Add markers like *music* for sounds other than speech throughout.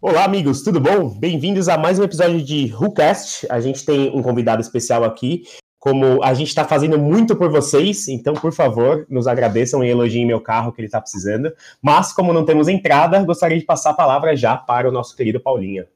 Olá, amigos, tudo bom? Bem-vindos a mais um episódio de WhoCast. A gente tem um convidado especial aqui. Como a gente está fazendo muito por vocês, então, por favor, nos agradeçam e elogiem meu carro que ele está precisando. Mas, como não temos entrada, gostaria de passar a palavra já para o nosso querido Paulinho.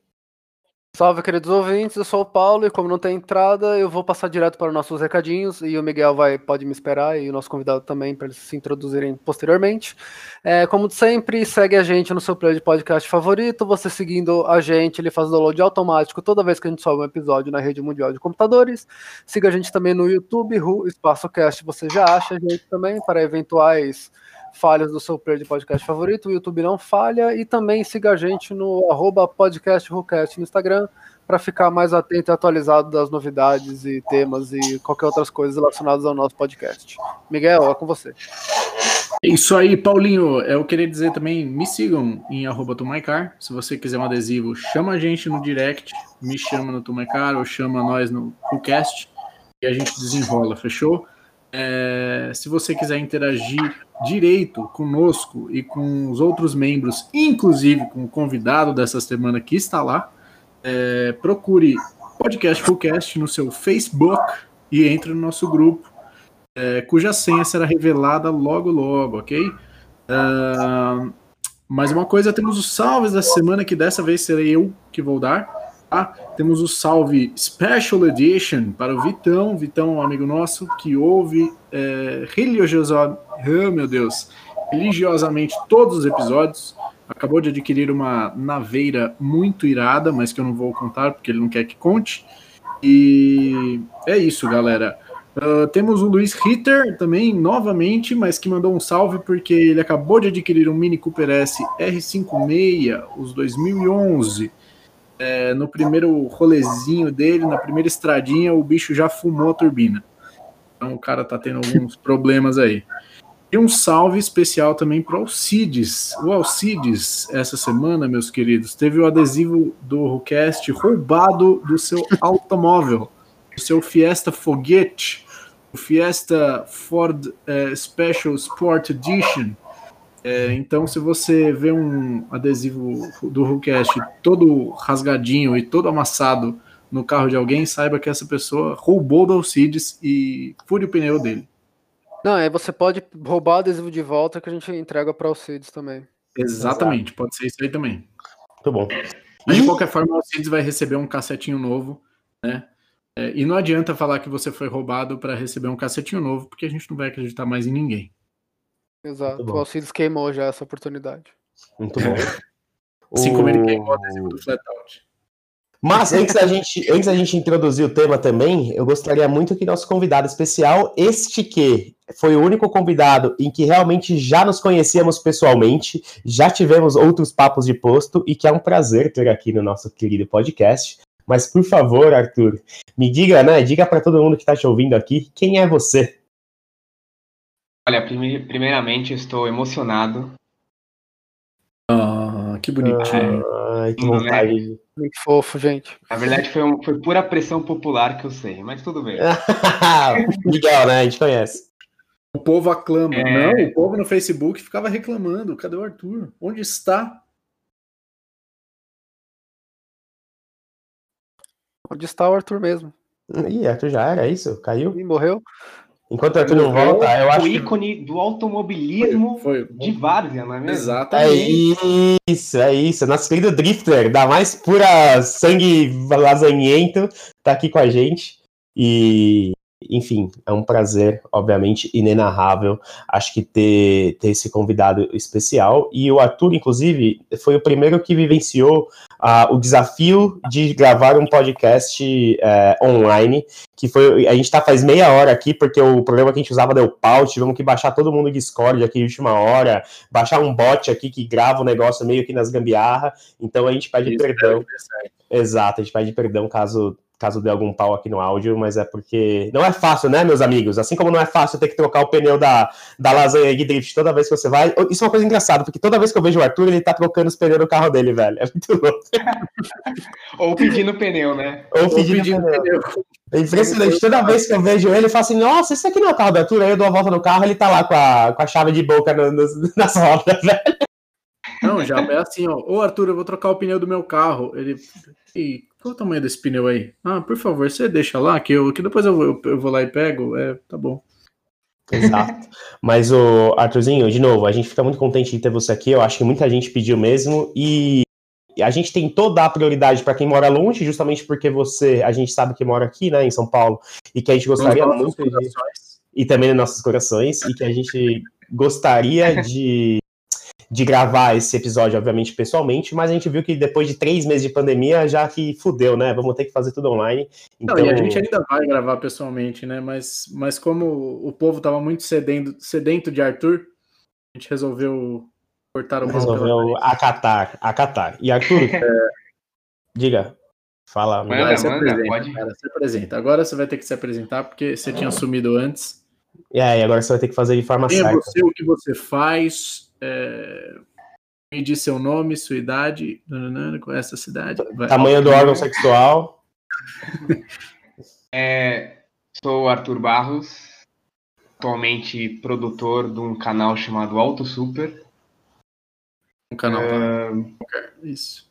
Salve, queridos ouvintes, eu sou o Paulo e como não tem entrada, eu vou passar direto para os nossos recadinhos e o Miguel vai pode me esperar e o nosso convidado também para eles se introduzirem posteriormente. É, como sempre, segue a gente no seu player de podcast favorito, você seguindo a gente, ele faz download automático toda vez que a gente sobe um episódio na rede mundial de computadores. Siga a gente também no YouTube, Espaço Cast, você já acha a gente também para eventuais falhas do seu player de podcast favorito, o YouTube não falha, e também siga a gente no arroba no Instagram para ficar mais atento e atualizado das novidades e temas e qualquer outras coisas relacionadas ao nosso podcast. Miguel, é com você. É isso aí, Paulinho. Eu queria dizer também, me sigam em arroba Tumaicar. Se você quiser um adesivo, chama a gente no direct, me chama no Tumaicar ou chama nós no podcast e a gente desenrola, fechou? É, se você quiser interagir direito conosco e com os outros membros, inclusive com o convidado dessa semana que está lá, é, procure Podcast Fullcast no seu Facebook e entre no nosso grupo, é, cuja senha será revelada logo logo, ok? Uh, mais uma coisa, temos os salves da semana que dessa vez serei eu que vou dar. Tá? Temos o salve Special Edition para o Vitão. Vitão, um amigo nosso, que ouve é, religiosamente, oh, meu Deus, religiosamente todos os episódios. Acabou de adquirir uma naveira muito irada, mas que eu não vou contar porque ele não quer que conte. E é isso, galera. Uh, temos o Luiz Ritter também, novamente, mas que mandou um salve porque ele acabou de adquirir um Mini Cooper S R56, os 2011 é, no primeiro rolezinho dele, na primeira estradinha, o bicho já fumou a turbina. Então o cara tá tendo alguns *laughs* problemas aí. E um salve especial também para o Alcides. O Alcides, essa semana, meus queridos, teve o adesivo do Rucast roubado do seu *laughs* automóvel, do seu Fiesta Foguete, o Fiesta Ford é, Special Sport Edition é, então, se você vê um adesivo do Hulkcast todo rasgadinho e todo amassado no carro de alguém, saiba que essa pessoa roubou do Alcides e fure o pneu dele. Não, aí você pode roubar o adesivo de volta que a gente entrega para o Alcides também. Exatamente, pode ser isso aí também. Muito bom. Mas, de qualquer forma, o Alcides vai receber um cassetinho novo, né? É, e não adianta falar que você foi roubado para receber um cassetinho novo, porque a gente não vai acreditar mais em ninguém. Exato. O Alcides queimou já essa oportunidade. Muito bom. *laughs* assim como ele queimou o adesivo do Flatout. Mas antes da, gente, antes da gente introduzir o tema também, eu gostaria muito que nosso convidado especial, este que foi o único convidado em que realmente já nos conhecíamos pessoalmente, já tivemos outros papos de posto e que é um prazer ter aqui no nosso querido podcast. Mas por favor, Arthur, me diga, né? Diga para todo mundo que está te ouvindo aqui, quem é você? Olha, primeiramente eu estou emocionado. Ah, que bonitinho. Ai, que vontade. Né? Muito fofo, gente. Na verdade, foi, um, foi pura pressão popular que eu sei, mas tudo bem. *laughs* Miguel, né? A gente conhece. O povo aclama. É... Não, o povo no Facebook ficava reclamando. Cadê o Arthur? Onde está? Onde está o Arthur mesmo? Ih, Arthur já era isso? Caiu? E morreu. Enquanto o Arthur não volta, eu acho. O ícone do automobilismo foi, foi. de Várzea, não é mesmo? Exatamente. É isso, é isso. Nosso querido Drifter, da mais pura sangue lasanhento, tá aqui com a gente. E enfim, é um prazer, obviamente, inenarrável, acho que ter, ter esse convidado especial. E o Arthur, inclusive, foi o primeiro que vivenciou uh, o desafio de gravar um podcast uh, online, que foi, a gente está faz meia hora aqui, porque o programa que a gente usava deu pau, tivemos que baixar todo mundo do Discord aqui de última hora, baixar um bot aqui que grava o negócio meio que nas gambiarra, então a gente pede Isso, perdão. É Exato, a gente pede perdão caso caso dê algum pau aqui no áudio, mas é porque não é fácil, né, meus amigos? Assim como não é fácil ter que trocar o pneu da, da lasanha de drift toda vez que você vai. Isso é uma coisa engraçada, porque toda vez que eu vejo o Arthur, ele tá trocando os pneus do carro dele, velho. É muito louco. *laughs* Ou pedindo pneu, né? Ou pedindo, Ou pedindo pneu. pneu. É impressionante. Toda vez que eu vejo ele, eu falo assim: Nossa, esse aqui não é o carro do Arthur. Aí eu dou a volta no carro, ele tá lá com a, com a chave de boca no, no, *laughs* nas rodas, velho. Não, já é assim, ó. Ô, Arthur, eu vou trocar o pneu do meu carro. Ele. E qual o tamanho desse pneu aí? Ah, por favor, você deixa lá, que, eu, que depois eu, eu, eu vou lá e pego. É, tá bom. Exato. *laughs* Mas, o Arthurzinho, de novo, a gente fica muito contente de ter você aqui. Eu acho que muita gente pediu mesmo. E a gente tentou dar prioridade para quem mora longe, justamente porque você, a gente sabe que mora aqui, né, em São Paulo, e que a gente gostaria muito de. E também nos nossos corações, e que a gente gostaria *laughs* de de gravar esse episódio, obviamente, pessoalmente, mas a gente viu que depois de três meses de pandemia, já que fudeu, né? Vamos ter que fazer tudo online. Então... Não, e a então gente ainda vai gravar pessoalmente, né? Mas, mas como o povo tava muito sedento, sedento de Arthur, a gente resolveu cortar o mal Resolveu acatar, acatar. E Arthur, é... *laughs* diga. Fala, manda, manda, se apresenta, pode. Cara, se apresenta. Agora você vai ter que se apresentar, porque você tinha sumido antes. E aí, agora você vai ter que fazer de forma Quem é certa. você, o que você faz, é, medir seu nome, sua idade, com essa cidade. Vai. Tamanho do órgão sexual. *laughs* É, sou Arthur Barros, atualmente produtor de um canal chamado Auto Super. Um canal para... Isso.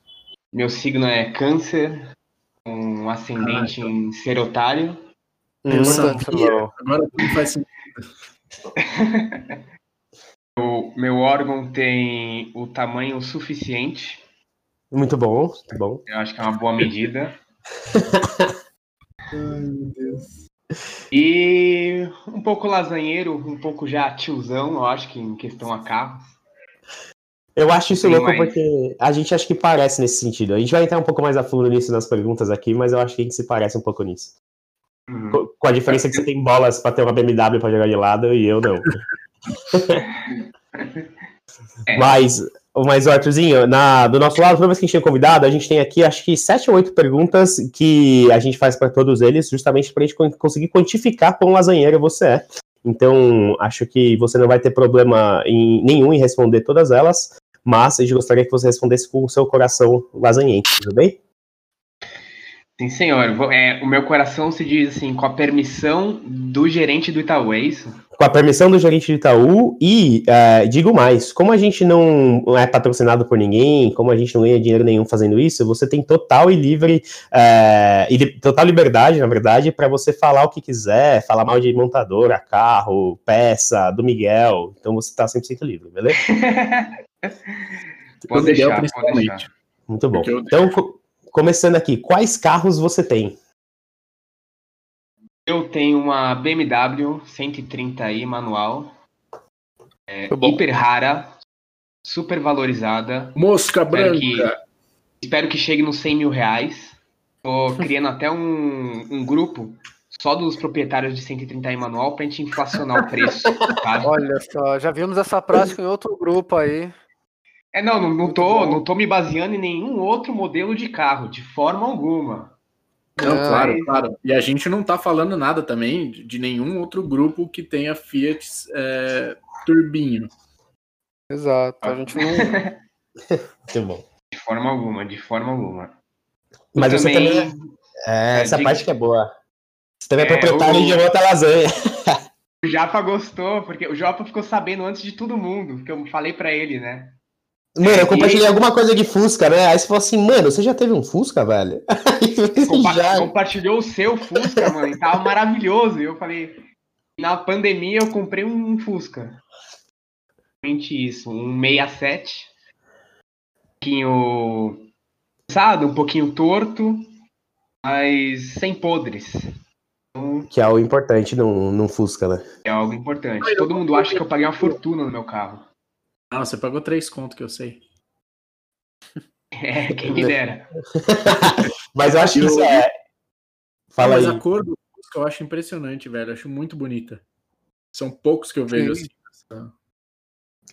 Meu signo é câncer, um ascendente ah, em ser otário. Hum, Agora tudo faz sentido. *laughs* O meu órgão tem o tamanho suficiente. Muito bom, muito bom. Eu acho que é uma boa medida. *laughs* Ai, meu Deus. E um pouco lasanheiro, um pouco já tiozão, eu acho que em questão a carros. Eu acho isso louco mais... porque a gente acha que parece nesse sentido. A gente vai entrar um pouco mais a fundo nisso nas perguntas aqui, mas eu acho que a gente se parece um pouco nisso. Uhum. Com a diferença que você tem bolas para ter uma BMW para jogar de lado e eu não. *laughs* é. *laughs* Mas, mas Arthurzinho, na, do nosso lado, toda vez que a gente tem convidado, a gente tem aqui acho que sete ou oito perguntas que a gente faz para todos eles, justamente para a gente conseguir quantificar quão lasanheiro você é. Então, acho que você não vai ter problema em, nenhum em responder todas elas, mas a gente gostaria que você respondesse com o seu coração lasanhento, tudo bem? Sim, senhor. É, o meu coração se diz assim, com a permissão do gerente do Itaú, é isso? Com a permissão do gerente do Itaú e, uh, digo mais, como a gente não é patrocinado por ninguém, como a gente não ganha dinheiro nenhum fazendo isso, você tem total e livre, uh, e total liberdade, na verdade, para você falar o que quiser, falar mal de montadora, carro, peça, do Miguel, então você está 100% livre, beleza? *laughs* pode deixar, Miguel, principalmente. Muito bom. Então, Começando aqui, quais carros você tem? Eu tenho uma BMW 130i manual, é, hiper rara, super valorizada. Mosca espero branca. Que, espero que chegue nos 100 mil reais. Tô *laughs* criando até um, um grupo só dos proprietários de 130i manual pra gente inflacionar o preço. *laughs* Tá? Olha só, já vimos essa prática em outro grupo aí. É, não, não, não, tô, não tô me baseando em nenhum outro modelo de carro, de forma alguma. Não, é. claro, claro. E a gente não tá falando nada também de, nenhum outro grupo que tenha Fiat é, turbinho. Exato, a gente não. *laughs* Muito bom. De forma alguma, de forma alguma. Mas você também. É, é, essa parte que é boa. Você também é, é proprietário o... de outra lasanha. O Japa gostou, porque o Japa ficou sabendo antes de todo mundo, que eu falei para ele, né? Mano, eu compartilhei e... alguma coisa de Fusca, né? Aí você falou assim, mano, você já teve um Fusca, velho? *laughs* Compa já... Compartilhou o seu Fusca, *laughs* mano, e tava maravilhoso. E eu falei, na pandemia eu comprei um Fusca. Realmente isso, um 67. Um pouquinho cansado, um pouquinho torto, mas sem podres. Então, que é o importante num, num Fusca, né? É algo importante. Todo mundo acha que eu paguei uma fortuna no meu carro. Não, você pagou três contos que eu sei. *laughs* É, quem me dera. *laughs* mas eu acho que isso é. Fala mas aí. a cor do Fusca eu acho impressionante, velho. Eu acho muito bonita. São poucos que eu vejo Sim. assim.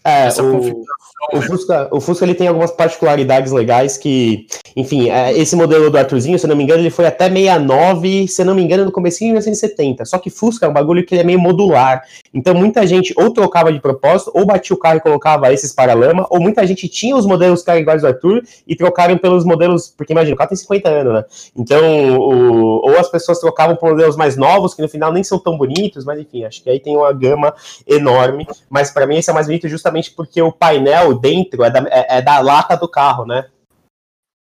É, o, o, Fusca, o Fusca ele tem algumas particularidades legais que, enfim, é, esse modelo do Arthurzinho, se não me engano, ele foi até 69, se não me engano, no começo de 1970. Só que Fusca é um bagulho que ele é meio modular. Então muita gente ou trocava de propósito, ou batia o carro e colocava esses para-lama, ou muita gente tinha os modelos que eram iguais do Arthur e trocaram pelos modelos, porque imagina, o carro tem 50 anos, né? Então, o, ou as pessoas trocavam por modelos mais novos, que no final nem são tão bonitos, mas enfim, acho que aí tem uma gama enorme. Mas para mim esse é mais bonito justamente justamente porque o painel dentro é da, é, é da lata do carro, né?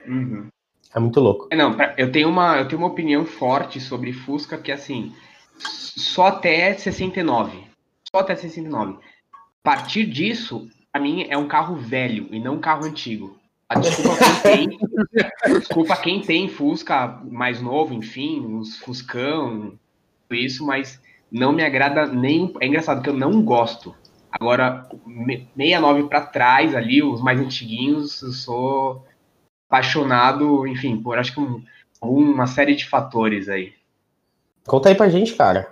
Uhum. É muito louco. É, não, eu tenho, uma, eu tenho uma opinião forte sobre Fusca que, assim, só até 69. Só até 69. A partir disso, para mim, é um carro velho e não um carro antigo. Ah, desculpa quem tem, *laughs* desculpa quem tem Fusca mais novo, enfim, os Fuscão, isso, mas não me agrada nem. É engraçado que eu não gosto. Agora, 69 para trás ali, os mais antiguinhos, eu sou apaixonado, enfim, por acho que um, uma série de fatores aí. Conta aí pra gente, cara.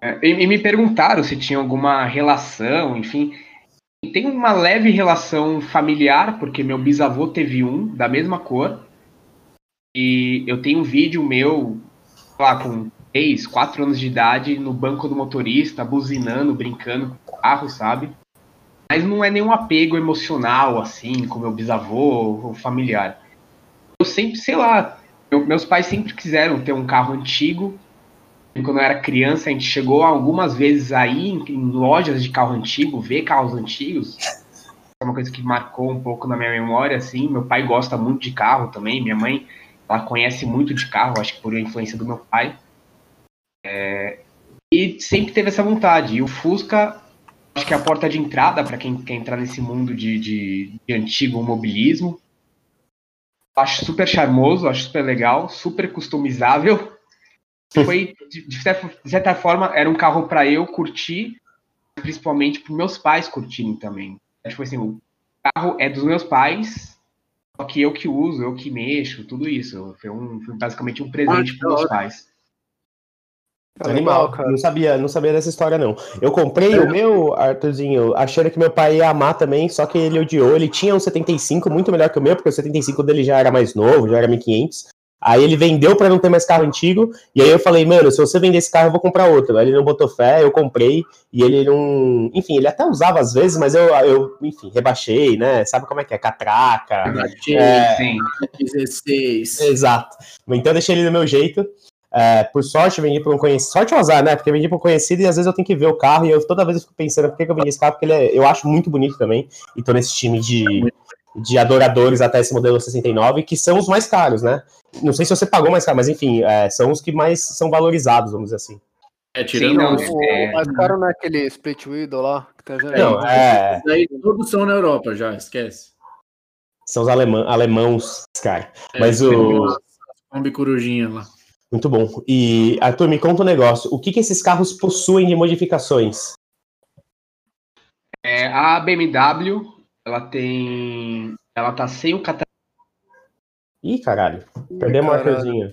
É, e, e, me perguntaram se tinha alguma relação, enfim. Tem uma leve relação familiar, porque meu bisavô teve um da mesma cor. E eu tenho um vídeo meu, lá, com 3, 4 anos de idade no banco do motorista, buzinando, brincando com o carro, sabe? Mas não é nenhum apego emocional, assim, com meu bisavô ou familiar. Eu sempre, sei lá, eu, meus pais sempre quiseram ter um carro antigo. Quando eu era criança, a gente chegou algumas vezes aí em, em lojas de carro antigo, ver carros antigos. É uma coisa que marcou um pouco na minha memória, assim. Meu pai gosta muito de carro também, minha mãe, ela conhece muito de carro, acho que por influência do meu pai. É, e sempre teve essa vontade. E o Fusca, acho que é a porta de entrada para quem quer entrar nesse mundo de, de, de antigo mobilismo. Acho super charmoso, acho super legal, super customizável. Foi, de, de certa forma, era um carro para eu curtir, principalmente para meus pais curtirem também. Tipo assim, o carro é dos meus pais, só que eu que uso, eu que mexo, tudo isso. Foi, um, foi basicamente um presente para meus pais. Animal, cara. Não sabia, não sabia dessa história, não. Eu comprei o meu, Arthurzinho, achando que meu pai ia amar também, só que ele odiou. Ele tinha um 75, muito melhor que o meu, porque o 75 dele já era mais novo, já era 1500. Aí ele vendeu para não ter mais carro antigo, e aí eu falei, mano, se você vender esse carro, eu vou comprar outro. Aí ele não botou fé, eu comprei, e ele não. Enfim, ele até usava às vezes, mas eu, eu enfim, rebaixei, né? Sabe como é que é? Catraca. Rebaixei, é... sim. 16. Exato. Então eu deixei ele do meu jeito. É, por sorte, eu vendi para um conhecido. Sorte ou azar, né? Porque vendi para um conhecido e às vezes eu tenho que ver o carro e eu toda vez eu fico pensando por que, que eu vendi esse carro, porque ele é, eu acho muito bonito também. E tô nesse time de, de adoradores até esse modelo 69, que são os mais caros, né? Não sei se você pagou mais caro, mas enfim, é, são os que mais são valorizados, vamos dizer assim. É, tirando Sim, não, o, é... mais caro não é aquele Split Widow lá? Que tá não, é... Daí todos são na Europa já, esquece. São os alemã, alemãos, cara. É, mas o... Kombi Corujinha lá. Muito bom. E, Arthur, me conta um negócio. O que, que esses carros possuem de modificações? É, a BMW, ela tem. Ela tá sem o catalisador. Ih, caralho. Perdemos o Arthurzinho.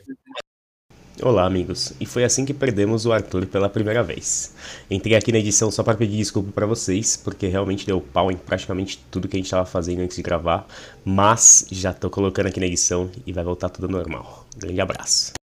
Olá, amigos. E foi assim que perdemos o Arthur pela primeira vez. Entrei aqui na edição só para pedir desculpa para vocês, porque realmente deu pau em praticamente tudo que a gente estava fazendo antes de gravar, mas já tô colocando aqui na edição e vai voltar tudo normal. Grande abraço.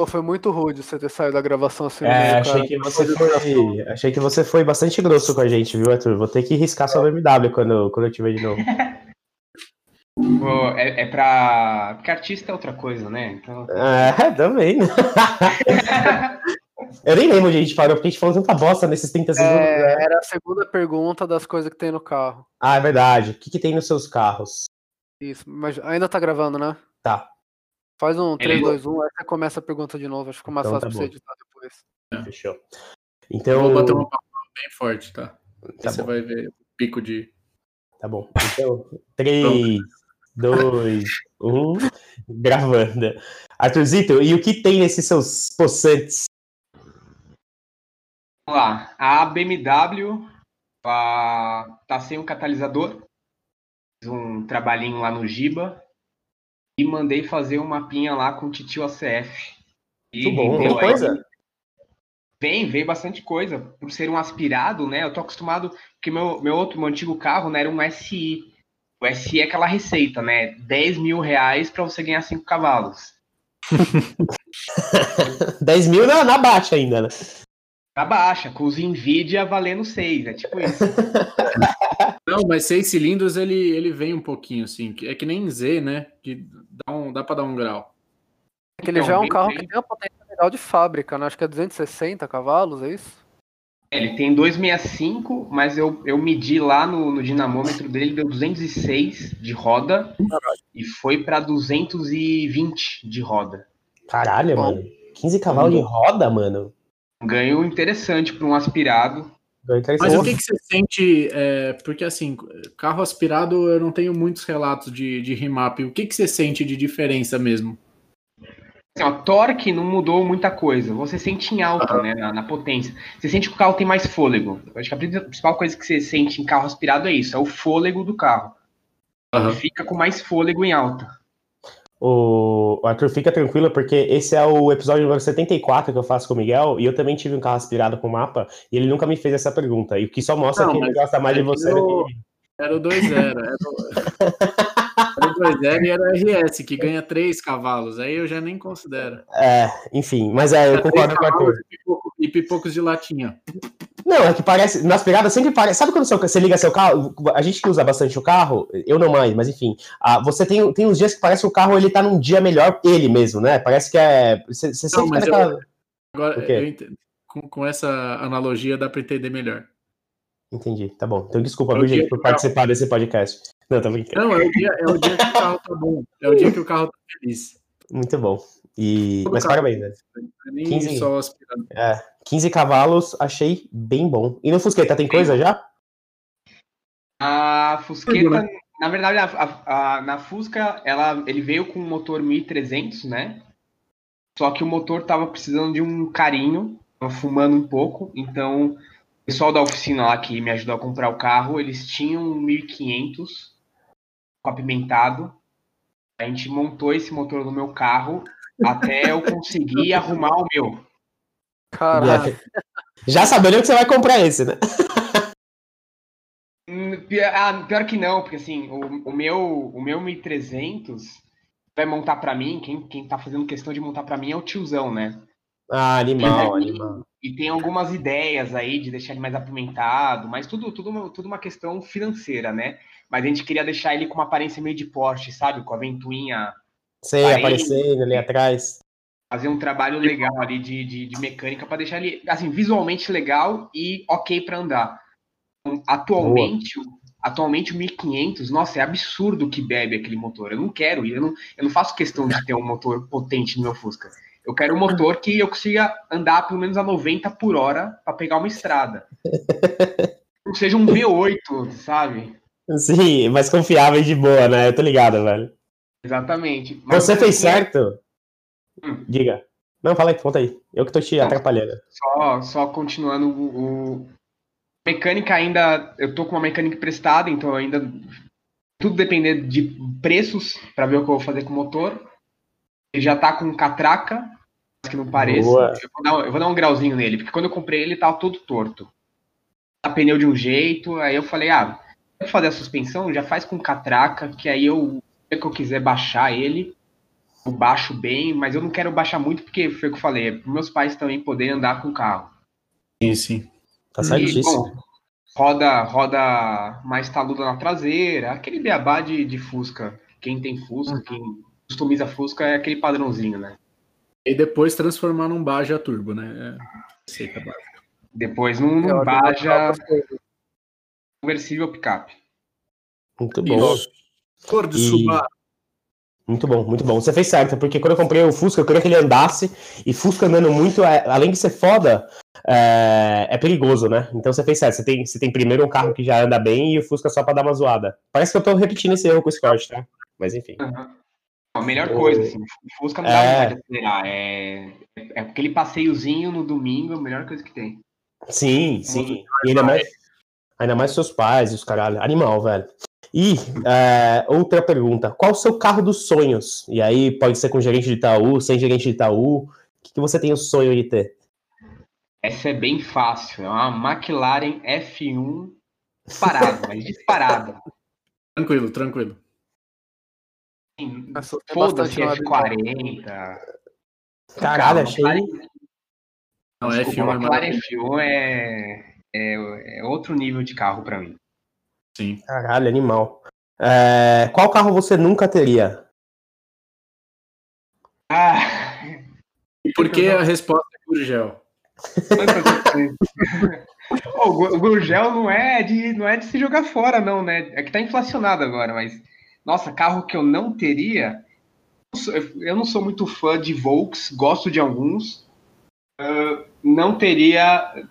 Pô, foi muito rude você ter saído da gravação assim. É, achei, que você foi, achei que você foi bastante grosso com a gente, viu, Arthur? Vou ter que riscar sua BMW quando, quando eu te ver de novo. *laughs* Pô, é, é pra. Porque artista é outra coisa, né? Então... É, também. *laughs* eu nem lembro onde a gente parou, porque a gente falou tanta bosta nesses 30 segundos. É, né? Era a segunda pergunta das coisas que tem no carro. Ah, é verdade. O que, que tem nos seus carros? Isso, mas ainda tá gravando, né? Tá. Faz um 3, 2, 1, aí você começa a pergunta de novo. Acho que fica mais então, fácil tá pra você editar depois. É. Fechou. Então. vou bater uma bem forte, tá? tá você vai ver o pico de. Tá bom. Então, 3, 2, 1. Gravando. Arthurzito, e o que tem nesses seus possantes? Vamos lá. A BMW tá, tá sem o catalisador. Fiz um trabalhinho lá no Giba e mandei fazer um mapinha lá com o Titio ACF. E Muito bom, coisa? Vem, veio bastante coisa. Por ser um aspirado, né? Eu tô acostumado, porque meu, meu outro, meu antigo carro, né, era um SI. O SI é aquela receita, né? 10 mil reais para você ganhar 5 cavalos. *laughs* 10 mil na, na baixa ainda, né? Na baixa, com os Nvidia valendo 6, é tipo isso. *laughs* Não, mas 6 cilindros ele, ele vem um pouquinho, assim. É que nem Z, né? Que dá, um, dá pra dar um grau. É que ele então, já é um carro bem. que tem uma potência legal de fábrica, né? Acho que é 260 cavalos, é isso? É, ele tem 265, mas eu, eu medi lá no, no dinamômetro dele, deu 206 de roda Caralho. e foi para 220 de roda. Caralho, Bom, mano. 15 cavalos de roda, mano. Ganho interessante para um aspirado. Mas o que, que você sente? É, porque assim, carro aspirado eu não tenho muitos relatos de, de remap. O que, que você sente de diferença mesmo? Assim, ó, torque não mudou muita coisa. Você sente em alta, uhum. né? Na, na, potência. Você sente que o carro tem mais fôlego. Eu acho que a principal coisa que você sente em carro aspirado é isso, é o fôlego do carro. Uhum. Fica com mais fôlego em alta. O Arthur, fica tranquilo, porque esse é o episódio número 74 que eu faço com o Miguel, e eu também tive um carro aspirado com mapa, e ele nunca me fez essa pergunta. E o que só mostra não, que ele gosta mais de você do que. Era o 2-0. Era o... *laughs* 2.0 e era RS, que ganha 3 cavalos. Aí eu já nem considero. É, enfim, mas é, eu concordo com o Arthur. E pipocos de latinha. Não, é que parece. Nas pegadas sempre parece. Sabe quando você liga seu carro? A gente que usa bastante o carro, eu não mais, mas enfim. Ah, você tem, tem uns dias que parece que o carro ele tá num dia melhor, ele mesmo, né? Parece que é. Você, você não, sempre tá naquela... Agora, eu entendo. Com, com essa analogia dá para entender melhor. Entendi, tá bom. Então desculpa, viu, gente, por participar desse podcast. Não, tô brincando. Não, é o, dia, é o dia que o carro tá bom. É o dia que o carro tá feliz. Muito bom. E... Mas carro, parabéns, né? 15... Só é, 15 cavalos, achei bem bom. E no Fusqueta tem coisa já? A Fusqueta, na verdade, a, a, a, na Fusca, ela, ele veio com um motor 1300, né? Só que o motor tava precisando de um carinho, tava fumando um pouco, então o pessoal da oficina lá que me ajudou a comprar o carro, eles tinham 1500 apimentado. A gente montou esse motor no meu carro até eu conseguir *laughs* arrumar o meu. Caralho. Já sabendo que você vai comprar esse, né? Hum, pior, ah, pior que não, porque assim, o, o meu o meu 1300 vai montar para mim, quem, quem tá fazendo questão de montar para mim é o tiozão, né? Ah, animal, e, animal. E tem algumas ideias aí de deixar ele mais apimentado, mas tudo, tudo, tudo uma questão financeira, né? mas a gente queria deixar ele com uma aparência meio de Porsche, sabe? Com a ventoinha. Sei, aparecendo ali atrás. Fazer um trabalho legal ali de, de, de mecânica para deixar ele, assim, visualmente legal e ok para andar. Então, atualmente, atualmente o 1500, nossa, é absurdo que bebe aquele motor. Eu não quero, eu não, eu não faço questão de ter um motor potente no meu Fusca. Eu quero um motor que eu consiga andar pelo menos a 90 por hora para pegar uma estrada. *laughs* Não seja um V8, sabe? Sim, mais confiável e de boa, né? Eu tô ligado, velho. Exatamente. Mas Você fez certo? Hum. Diga. Não, fala aí, conta aí. Eu que tô te Não, atrapalhando. Só, só continuando o, o, Mecânica ainda. Eu tô com uma mecânica prestada, então ainda. Tudo depender de preços para ver o que eu vou fazer com o motor. Ele já tá com catraca, que não pareça. Eu vou, dar, eu vou, dar, um grauzinho nele, porque quando eu comprei ele tava todo torto. A pneu de um jeito, aí eu falei, ah, fazer a suspensão, já faz com catraca, que aí eu, se eu quiser baixar ele, eu baixo bem, mas eu não quero baixar muito, porque foi o que eu falei, é para meus pais também poderem andar com o carro. Sim, sim. Tá certíssimo. roda, roda mais taluda na traseira, aquele beabá de, de Fusca. Quem tem Fusca, hum. quem customiza Fusca é aquele padrãozinho, né? E depois transformar num Baja Turbo, né? É receita básica. Depois num, num Baja conversível picape. Muito bom. Cor de e... Muito bom, muito bom. Você fez certo, porque quando eu comprei o Fusca, eu queria que ele andasse, e Fusca andando muito, é, além de ser foda, é, é, perigoso, né? Então você fez certo. Você tem, você tem primeiro um carro que já anda bem e o Fusca só pra dar uma zoada. Parece que eu tô repetindo esse erro com o Scott, tá? Mas enfim. Uhum. A melhor coisa, assim, o Fusca não dá é... vontade de acelerar. É, é aquele passeiozinho no domingo, a melhor coisa que tem. Sim, sim. E ainda mais, Ainda mais seus pais e os caralho. Animal, velho. E é, outra pergunta: qual o seu carro dos sonhos? E aí pode ser com gerente de Itaú, sem gerente de Itaú. O que, que você tem o sonho de ter? Essa é bem fácil. É uma McLaren F1 disparada, mas disparada. *laughs* Tranquilo, tranquilo. Foda-se F40. Caralho, achei. Não, Desculpa, F1 McLaren F1 é, é, é outro nível de carro para mim. Sim. Caralho, animal. É, qual carro você nunca teria? Ah. Por que a resposta é Gurgel? *laughs* o Gurgel não é de não é de se jogar fora não, né? É que tá inflacionado agora, mas nossa, carro que eu não teria, eu não sou muito fã de Volks, gosto de alguns. Uh, não teria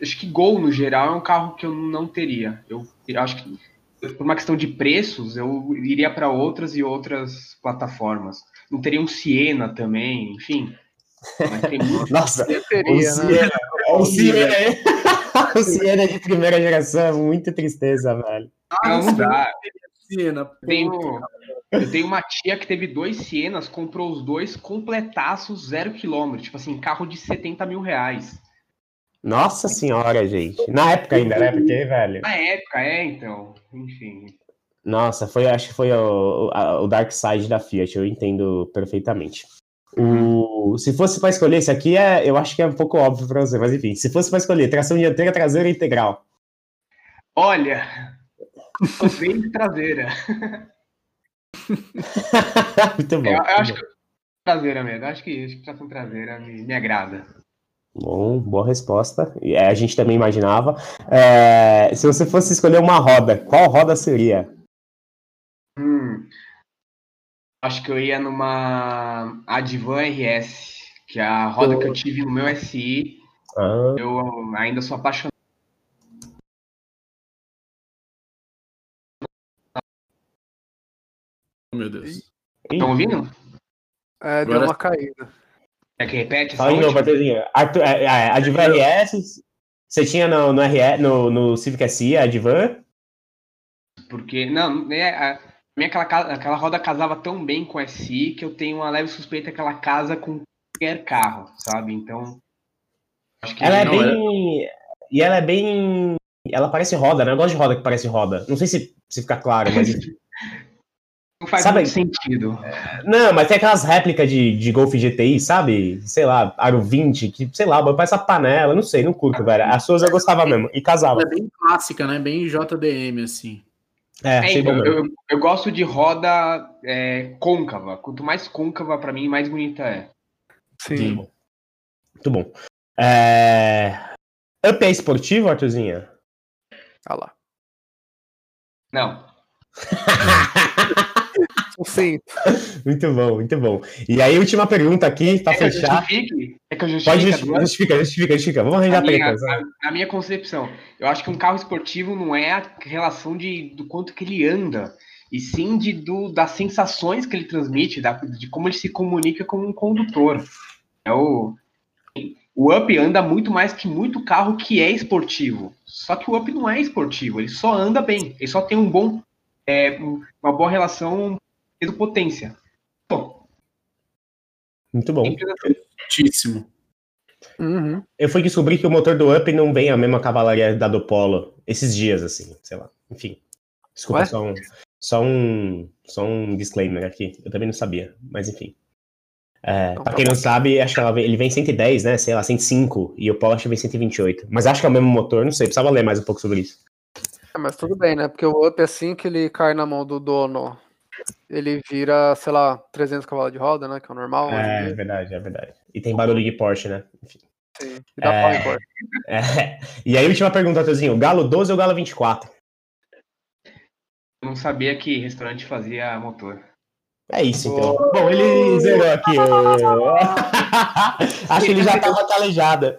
acho que Gol no geral é um carro que eu não teria. Eu, eu acho que por uma questão de preços, eu iria para outras e outras plataformas. Não teria um Siena também, enfim. *laughs* Nossa, teria, o Siena, né? o Siena, *laughs* o Siena de primeira geração é muita tristeza, velho. Não, não dá. Siena, tenho, eu tenho uma tia que teve dois Sienas, comprou os dois completaços, zero quilômetro. Tipo assim, carro de 70 mil reais. Nossa senhora, gente. Na época ainda, né? Porque, velho. Na época, é, então. Enfim. Nossa, foi, acho que foi o, o Dark Side da Fiat, eu entendo perfeitamente. O, se fosse para escolher, esse aqui é, eu acho que é um pouco óbvio para você, mas enfim, se fosse para escolher tração dianteira, traseira integral. Olha, talvez traseira. *laughs* muito bom. Eu, eu acho que traseira mesmo, acho que, acho que tração traseira me, me agrada. Bom, boa resposta. É, a gente também imaginava. É, se você fosse escolher uma roda, qual roda seria? Hum, acho que eu ia numa Advan RS, que é a roda que eu tive no meu SI. Ah. Eu ainda sou apaixonado. Meu Deus. Estão ouvindo? É, deu Agora... uma caída. É que repete? Fala de novo, Patrizinho. A, a, a Divan RS, você tinha no, no, RS, no, no Civic SI a Divan? Porque, não, é, a, minha, aquela, aquela roda casava tão bem com a SI que eu tenho uma leve suspeita que ela casa com qualquer carro, sabe? Então. Acho que ela é bem. É... E ela é bem. Ela parece roda, né? Eu gosto de roda que parece roda. Não sei se, se fica claro, mas. *laughs* Faz sabe, muito sentido. Não, mas tem aquelas réplicas de, de Golf GTI, sabe? Sei lá, Aro 20, que, sei lá, parece a panela, não sei, não curto, velho. A Souza gostava mesmo, e casava. É bem clássica, né? Bem JDM, assim. É, é então, eu, eu, gosto de roda é, côncava. Quanto mais côncava, para mim, mais bonita é. Sim. Muito bom. É... Up é esportivo, Arthurzinha? Ah lá. Não. *laughs* Sim. *laughs* Muito bom, muito bom. E aí, última pergunta aqui, para fechar. Justifique? É que eu justifique Pode justificar, justifica, justifica, justifica. Vamos arranjar treta. Na, na minha concepção, eu acho que um carro esportivo não é a relação de, do quanto que ele anda, e sim de, do, das sensações que ele transmite, da, de como ele se comunica com um condutor. É o, o Up anda muito mais que muito carro que é esportivo. Só que o Up não é esportivo, ele só anda bem, ele só tem um bom, é, uma boa relação peso potência. Bom. Muito bom. Muitíssimo. Uhum. Eu fui descobrir que o motor do Up não vem a mesma cavalaria da do Polo esses dias, assim, sei lá. Enfim. Desculpa, só um, só um, só um disclaimer aqui. Eu também não sabia, mas enfim. É, então, pra tá quem não sabe, acho que ela, ele vem 110, né? Sei lá, 105. E o Polo acho que vem 128. Mas acho que é o mesmo motor, não sei. Precisava ler mais um pouco sobre isso. É, mas tudo bem, né? Porque o Up, é assim que ele cai na mão do dono ele vira, sei lá, 300 cavalos de roda, né? Que é o normal. É, é verdade, é verdade. E tem barulho de Porsche, né? Enfim. Sim, e dá é... pau *laughs* É. E aí, última pergunta, Tozinho. Galo 12 ou Galo 24? Eu não sabia que restaurante fazia motor. É isso, então. Oh. Bom, ele zerou aqui. *laughs* Acho que ele já estava calejado.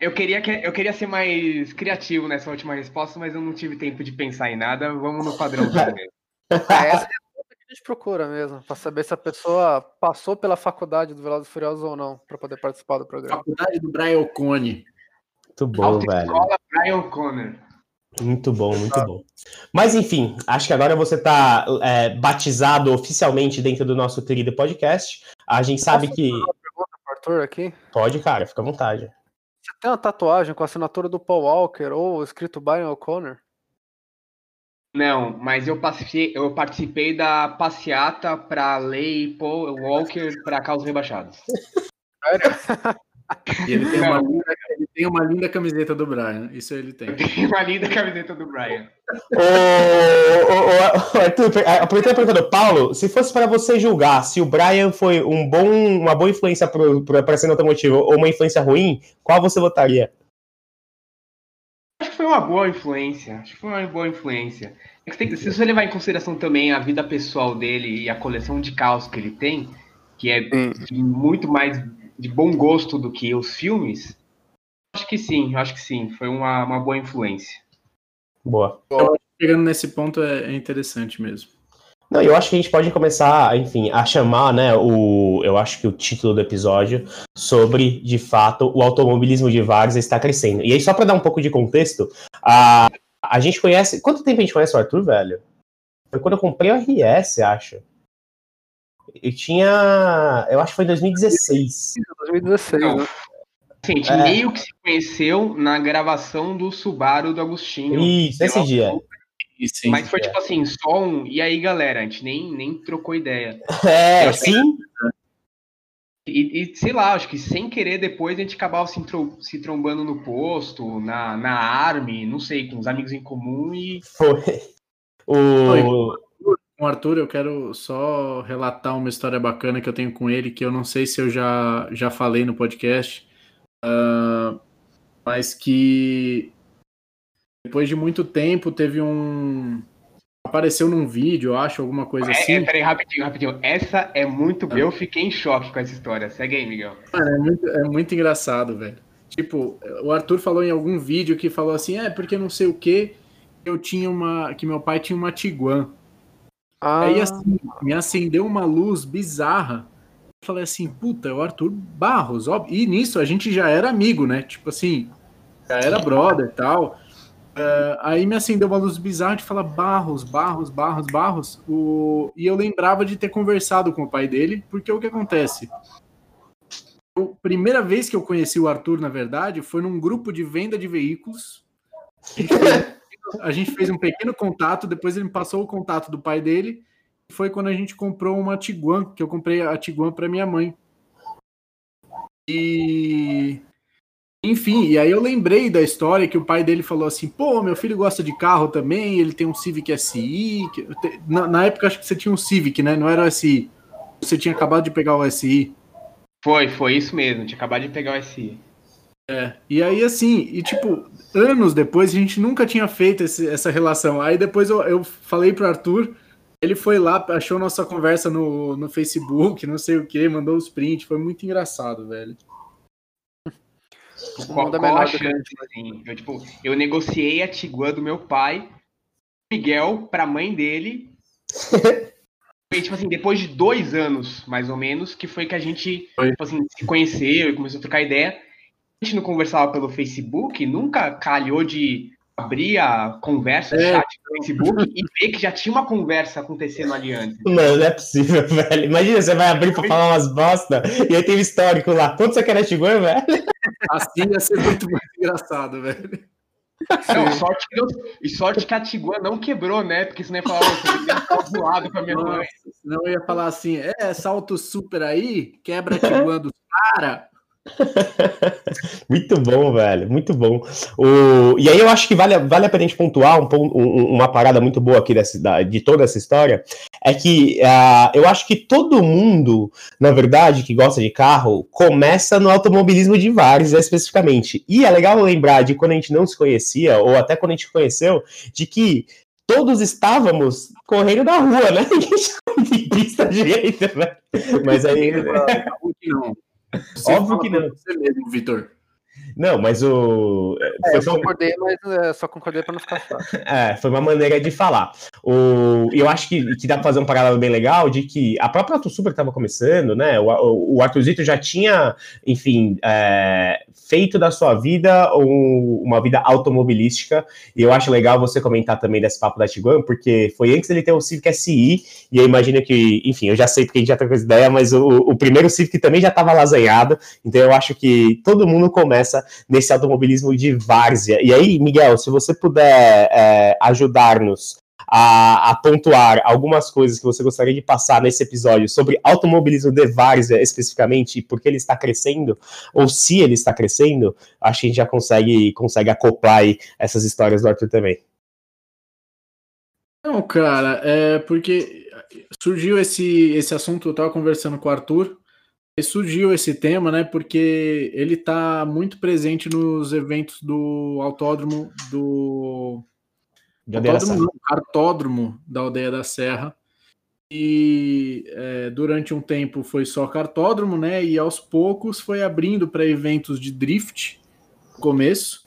Eu queria, que, eu queria ser mais criativo nessa última resposta, mas eu não tive tempo de pensar em nada. Vamos no padrão *laughs* mesmo. Essa é a gente procura mesmo, para saber se a pessoa passou pela faculdade do Velozes e Furiosos ou não, para poder participar do programa. Faculdade do Brian O'Connor. Muito bom, velho. Brian O'Connor. Muito bom, muito bom. Mas enfim, acho que agora você está é, batizado oficialmente dentro do nosso querido podcast. A gente sabe Posso que. Uma pergunta, Arthur aqui? Pode, cara, fica à vontade. Você tem uma tatuagem com a assinatura do Paul Walker ou escrito Brian O'Connor? Não, mas eu participei, eu participei da passeata para Lei Paul Walker para causas rebaixadas. Sério? E ele tem, uma linda, ele tem uma linda camiseta do Brian. Isso ele tem. Tem uma linda camiseta do Brian. Ô, Arthur, aproveitando a pergunta do Paulo, se fosse para você julgar se o Brian foi um bom, uma boa influência para a cena automotiva ou uma influência ruim, qual você votaria? Que uma boa influência. Acho que foi uma boa influência. É tem, se você levar em consideração também a vida pessoal dele e a coleção de carros que ele tem, que é muito mais de bom gosto do que os filmes, acho que sim, acho que sim, foi uma, uma boa influência. Boa. Chegando nesse ponto é, é interessante mesmo. Não, eu acho que a gente pode começar, enfim, a chamar, né, o, eu acho que o título do episódio sobre, de fato, o automobilismo de Vargas está crescendo. E aí, só para dar um pouco de contexto, a, a gente conhece, quanto tempo a gente conhece o Arthur, velho? Foi quando eu comprei o RS, acho. Eu tinha. Eu acho que foi em 2016. 2016, né? Assim, a gente é. meio que se conheceu na gravação do Subaru do Agostinho. Isso, esse dia. Sim, mas foi é. tipo assim, só um. E aí, galera, a gente nem, nem trocou ideia. *laughs* É, sim. E, e, sei lá, acho que sem querer depois a gente acabava se, se trombando no posto, na, na Army, não sei, com os amigos em comum e. Foi. O com o Arthur, eu quero só relatar uma história bacana que eu tenho com ele, que eu não sei se eu já, já falei no podcast, uh, mas que depois de muito tempo teve um. Apareceu num vídeo, eu acho, alguma coisa é, assim. É, peraí, rapidinho, rapidinho. Essa é muito. Ah. Eu fiquei em choque com essa história. Segue aí, Miguel. é, muito, é muito engraçado, velho. Tipo, o Arthur falou em algum vídeo que falou assim: é, porque não sei o que, eu tinha uma. que meu pai tinha uma Tiguan. Ah. Aí assim, me acendeu uma luz bizarra. Eu falei assim, puta, é o Arthur Barros, óbvio. E nisso a gente já era amigo, né? Tipo assim, já era brother e tal. Uh, aí me acendeu uma luz bizarra de falar Barros, Barros, Barros, Barros. O... E eu lembrava de ter conversado com o pai dele, porque o que acontece? A primeira vez que eu conheci o Arthur, na verdade, foi num grupo de venda de veículos. A gente fez um pequeno contato, depois ele me passou o contato do pai dele. Foi quando a gente comprou uma Tiguan, que eu comprei a Tiguan para minha mãe. E enfim, e aí eu lembrei da história que o pai dele falou assim: pô, meu filho gosta de carro também, ele tem um Civic SI. Na, na época acho que você tinha um Civic, né? Não era o SI. Você tinha acabado de pegar o SI. Foi, foi isso mesmo, tinha acabado de pegar o SI. É, e aí assim, e tipo, anos depois a gente nunca tinha feito esse, essa relação. Aí depois eu, eu falei pro Arthur, ele foi lá, achou nossa conversa no, no Facebook, não sei o que, mandou os prints, foi muito engraçado, velho. Qual, qual a chance, assim? Eu, tipo, eu negociei a Tiguan do meu pai, Miguel, pra mãe dele. Foi, *laughs* tipo assim, depois de dois anos, mais ou menos, que foi que a gente tipo assim, se conheceu e começou a trocar ideia a gente não conversava pelo Facebook, nunca calhou de abrir a conversa, é. chat do Facebook e ver que já tinha uma conversa acontecendo ali antes. Não, não é possível, *laughs* velho. Imagina, você vai abrir pra falar umas bosta e aí tem o histórico lá. Quanto você quer Tiguan, velho? Assim ia ser muito, muito engraçado, velho. Não, sorte que, e sorte que a Tiguan não quebrou, né? Porque senão ia falar, ficar zoado com a minha Nossa, mãe. Senão eu ia falar assim, é, salto super aí, quebra a Tiguan dos caras. *laughs* muito bom, velho, muito bom. O... E aí eu acho que vale, vale a pena a gente pontuar um, um, uma parada muito boa aqui dessa, da, de toda essa história, é que uh, eu acho que todo mundo, na verdade, que gosta de carro, começa no automobilismo de vários especificamente. E é legal lembrar de quando a gente não se conhecia, ou até quando a gente conheceu, de que todos estávamos correndo na rua, né? *laughs* Ninguém pista direita, né? Mas aí... *laughs* Não. Você Óbvio que não. Você mesmo, Vitor. Não, mas o. É, eu concordei, mas é, só concordei para não ficar chato. *laughs* É, foi uma maneira de falar. O, eu acho que, que dá para fazer um paralelo bem legal de que a própria Auto Super estava começando, né? O, o Arthurzito já tinha, enfim, é, feito da sua vida um, uma vida automobilística. E eu acho legal você comentar também desse papo da Tiguan, porque foi antes dele ter o Civic SI, e eu imagino que, enfim, eu já sei porque a gente já tem essa ideia, mas o, o primeiro Civic também já estava lasanhado, então eu acho que todo mundo começa nesse automobilismo de várzea. E aí, Miguel, se você puder é, ajudar-nos a, a, pontuar algumas coisas que você gostaria de passar nesse episódio sobre automobilismo de várzea especificamente, porque ele está crescendo, ou se ele está crescendo, acho que a gente já consegue, consegue acoplar essas histórias do Arthur também. Não, cara, é porque surgiu esse, esse assunto, eu estava conversando com o Arthur, e surgiu esse tema, né? Porque ele está muito presente nos eventos do autódromo do autódromo, não, cartódromo da aldeia da Serra. E é, durante um tempo foi só cartódromo, né? E aos poucos foi abrindo para eventos de drift no começo.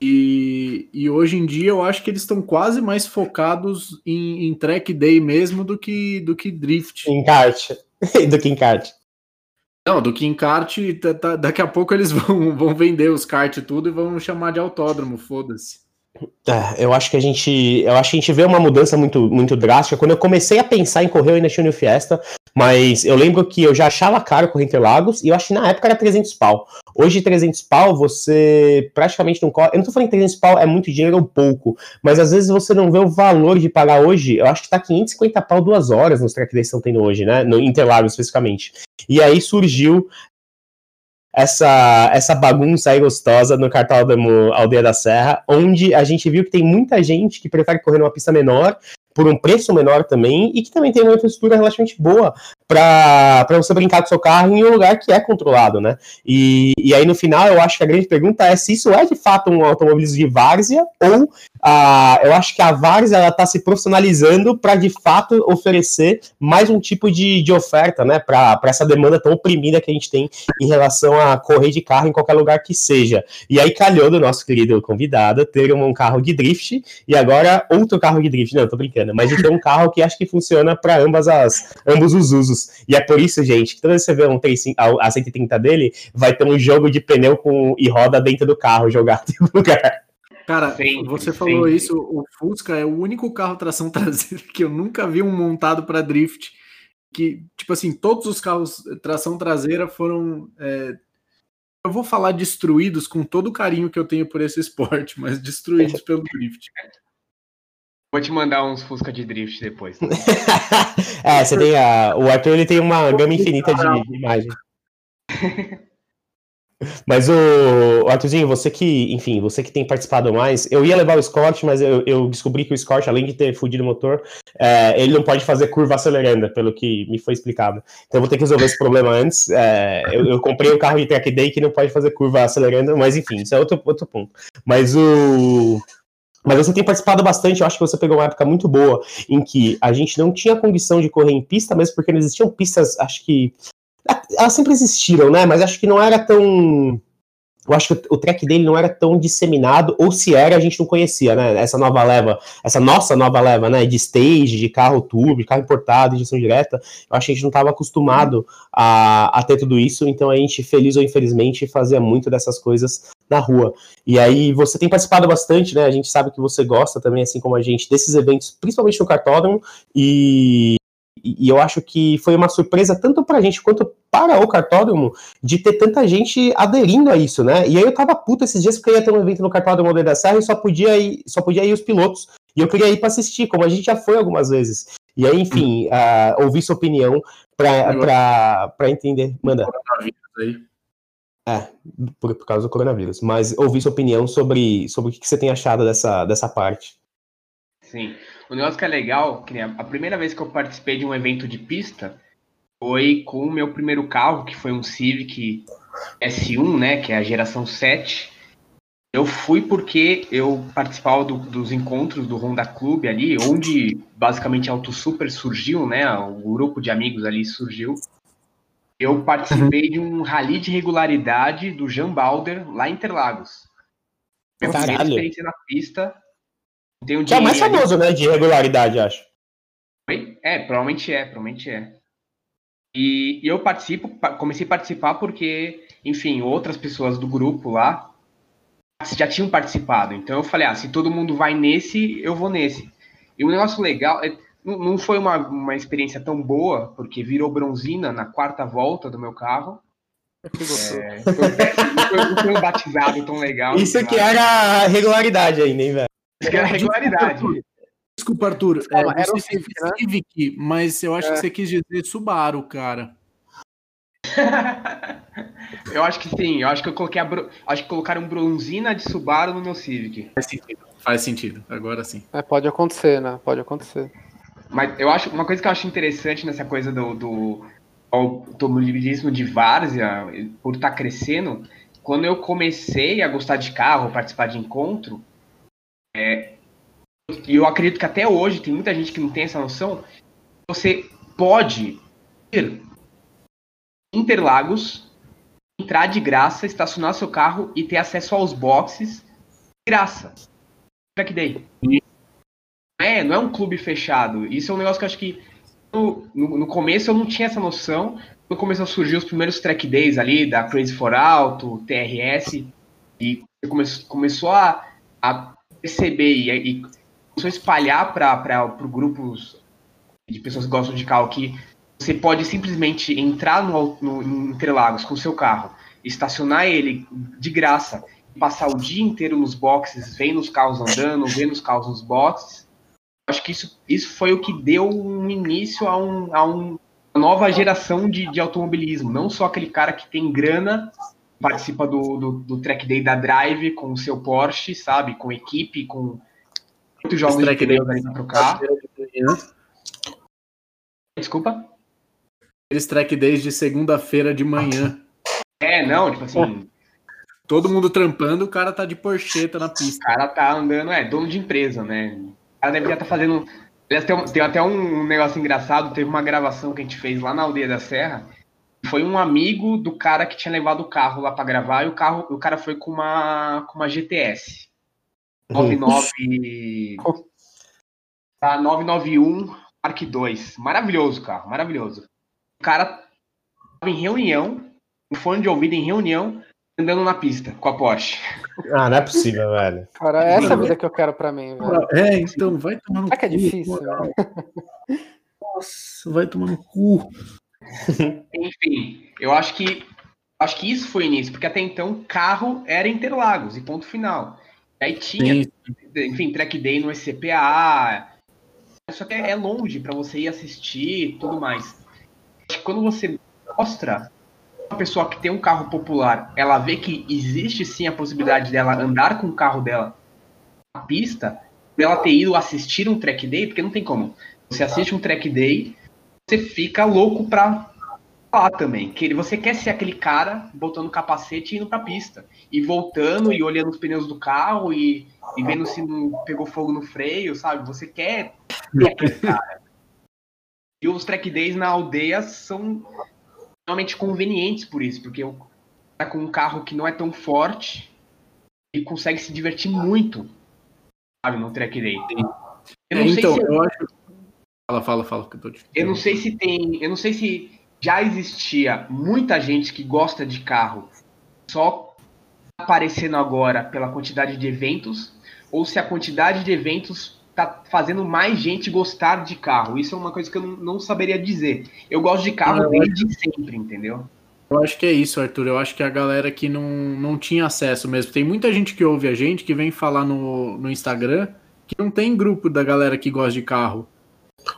E, e hoje em dia eu acho que eles estão quase mais focados em, em track day mesmo do que, do que drift. Em kart. *laughs* do que em kart. Não, do que em kart, tá, tá, daqui a pouco eles *laughs* vão, vão vender os kart e tudo e vão chamar de autódromo, foda-se. É, eu acho que a gente, eu acho que a gente vê uma mudança muito, muito drástica. Quando eu comecei a pensar em correr, eu ainda tinha o Fiesta, mas eu lembro que eu já achava caro correr Interlagos e eu acho que na época era 300 pau. Hoje 300 pau você praticamente não corre. Eu não tô falando que 300 pau é muito dinheiro ou pouco, mas às vezes você não vê o valor de pagar hoje. Eu acho que tá 550 pau duas horas nos track days que estão tendo hoje, né? No Interlagos especificamente. E aí surgiu essa, essa bagunça aí gostosa no cartódromo Aldeia da Serra, onde a gente viu que tem muita gente que prefere correr numa pista menor, por um preço menor também, e que também tem uma infraestrutura relativamente boa para você brincar com seu carro em um lugar que é controlado, né? E, e aí no final eu acho que a grande pergunta é se isso é de fato um automobilismo de várzea ou ah, eu acho que a ela está se profissionalizando para de fato oferecer mais um tipo de, de oferta, né? Para essa demanda tão oprimida que a gente tem em relação a correr de carro em qualquer lugar que seja. E aí calhou do nosso querido convidado ter um carro de drift e agora outro carro de drift. Não, tô brincando, mas de ter um carro que acho que funciona para ambas as ambos os usos e é por isso, gente, que toda vez que você vê um 35, a 130 dele, vai ter um jogo de pneu com, e roda dentro do carro jogado em lugar. Cara, sempre, você falou sempre. isso, o Fusca é o único carro tração *laughs* traseira que eu nunca vi um montado para drift. Que, tipo assim, todos os carros tração traseira foram. É, eu vou falar destruídos com todo o carinho que eu tenho por esse esporte, *laughs* mas destruídos pelo drift. Vou te mandar uns Fusca de drift depois. *laughs* é, você tem a. O Arthur ele tem uma gama infinita de, de imagens. Mas o, Arthurzinho, você que, enfim, você que tem participado mais, eu ia levar o Scott, mas eu, eu descobri que o Scott, além de ter fudido o motor, é, ele não pode fazer curva acelerando, pelo que me foi explicado. Então eu vou ter que resolver esse problema antes. É, eu, eu, comprei um carro de track day que não pode fazer curva acelerando, mas enfim, isso é outro, outro ponto. Mas o. Mas você tem participado bastante, eu acho que você pegou uma época muito boa em que a gente não tinha condição de correr em pista, mesmo porque não existiam pistas, acho que. Elas sempre existiram, né? Mas acho que não era tão. Eu acho que o track dele não era tão disseminado, ou se era, a gente não conhecia, né? Essa nova leva, essa nossa nova leva, né? De stage, de carro turbo, de carro importado, injeção direta. Eu acho que a gente não estava acostumado a, a ter tudo isso, então a gente, feliz ou infelizmente, fazia muito dessas coisas na rua. E aí você tem participado bastante, né? A gente sabe que você gosta também, assim como a gente, desses eventos, principalmente no cartódromo, e, e eu acho que foi uma surpresa tanto para a gente quanto para o cartódromo de ter tanta gente aderindo a isso, né? E aí eu tava puto esses dias porque eu ia ter um evento no cartódromo da Serra e só podia ir, só podia ir os pilotos. E eu queria ir para assistir, como a gente já foi algumas vezes. E aí, enfim, uh, ouvir sua opinião para entender. Manda. É, por, por, causa do coronavírus. Mas ouvir sua opinião sobre, sobre o que você tem achado dessa, dessa parte. Sim. O negócio que é legal, que a primeira vez que eu participei de um evento de pista foi com o meu primeiro carro, que foi um Civic S1, né, que é a geração 7. Eu fui porque eu participava do, dos encontros do Honda Club ali, onde basicamente a Auto Super surgiu, né, o grupo de amigos ali surgiu. Eu participei uhum. de um rally de regularidade do Jean Balder lá em Interlagos. Minha Caralho. primeira experiência na pista. Tenho que é o mais famoso, ali. né, de regularidade, acho. É, provavelmente é, provavelmente é. E, e, eu participo, comecei a participar porque, enfim, outras pessoas do grupo lá já tinham participado. Então eu falei, ah, se todo mundo vai nesse, eu vou nesse. E um negócio legal, é, não foi uma, uma experiência tão boa, porque virou bronzina na quarta volta do meu carro. É, foi, não foi um batizado tão legal. Isso aqui era regularidade ainda, hein, velho? Isso que era regularidade. Desculpa, Arthur. É, era o Civic, né? Civic, mas eu acho é. que você quis dizer Subaru, cara. *laughs* eu acho que sim. Eu acho que eu coloquei a bro... acho que colocaram bronzina de Subaru no meu Civic. Faz sentido. Faz sentido. Agora sim. É, pode acontecer, né? Pode acontecer. Mas eu acho uma coisa que eu acho interessante nessa coisa do, do automobilismo de várzea, por estar tá crescendo, quando eu comecei a gostar de carro, participar de encontro, é, e eu acredito que até hoje tem muita gente que não tem essa noção, você pode ir Interlagos, entrar de graça, estacionar seu carro e ter acesso aos boxes de graça. Track Day. É, não é um clube fechado. Isso é um negócio que eu acho que no, no, no começo eu não tinha essa noção. Quando começou a surgir os primeiros track days ali, da Crazy for Auto, TRS, e come, começou a, a perceber e, e começou a espalhar para grupos de pessoas que gostam de carro que você pode simplesmente entrar no, no, Interlagos com o seu carro, estacionar ele de graça, passar o dia inteiro nos boxes, vendo os carros andando, vendo os carros nos boxes. Acho que isso, isso foi o que deu um início a, um, a um, uma nova geração de, de automobilismo. Não só aquele cara que tem grana, participa do, do, do track day da Drive com o seu Porsche, sabe? Com equipe, com muitos jogos de pneus ali pra trocar. Desculpa? Aqueles track days de segunda-feira de manhã. É, não, tipo assim. Todo mundo trampando, o cara tá de porcheta na pista. O cara tá andando, é, dono de empresa, né? O cara deveria estar tá fazendo. Aliás, tem, tem até um negócio engraçado, teve uma gravação que a gente fez lá na aldeia da Serra. Foi um amigo do cara que tinha levado o carro lá para gravar, e o carro, o cara foi com uma, com uma GTS. 99. Tá, 991 Mark 2. Maravilhoso carro, maravilhoso. O cara tava em reunião, um fone de ouvido em reunião, andando na pista com a Porsche. Ah, não é possível, velho. Cara, é essa vida que eu quero pra mim, velho. É, então, vai tomar no cu. É que é difícil. Nossa, vai tomar no cu. Enfim, eu acho que acho que isso foi o início, porque até então carro era Interlagos e ponto final. Aí tinha, Sim. enfim, track day no SCPA. Só que é longe para você ir assistir e tudo mais quando você mostra uma pessoa que tem um carro popular, ela vê que existe sim a possibilidade dela andar com o carro dela na pista, dela ter ido assistir um track day, porque não tem como. Você assiste um track day, você fica louco pra lá também. Que você quer ser aquele cara botando capacete e indo pra pista. E voltando e olhando os pneus do carro e, e vendo se não pegou fogo no freio, sabe? Você quer ser aquele *laughs* cara. E os track days na aldeia são realmente convenientes por isso, porque tá com um carro que não é tão forte e consegue se divertir muito, sabe, no track day. Eu não é, então, sei se... eu acho. Fala, fala, fala. Que eu, tô te... eu não sei se tem. Eu não sei se já existia muita gente que gosta de carro só aparecendo agora pela quantidade de eventos, ou se a quantidade de eventos tá fazendo mais gente gostar de carro. Isso é uma coisa que eu não, não saberia dizer. Eu gosto de carro eu desde acho... sempre, entendeu? Eu acho que é isso, Arthur. Eu acho que a galera que não, não tinha acesso mesmo. Tem muita gente que ouve a gente que vem falar no, no Instagram que não tem grupo da galera que gosta de carro.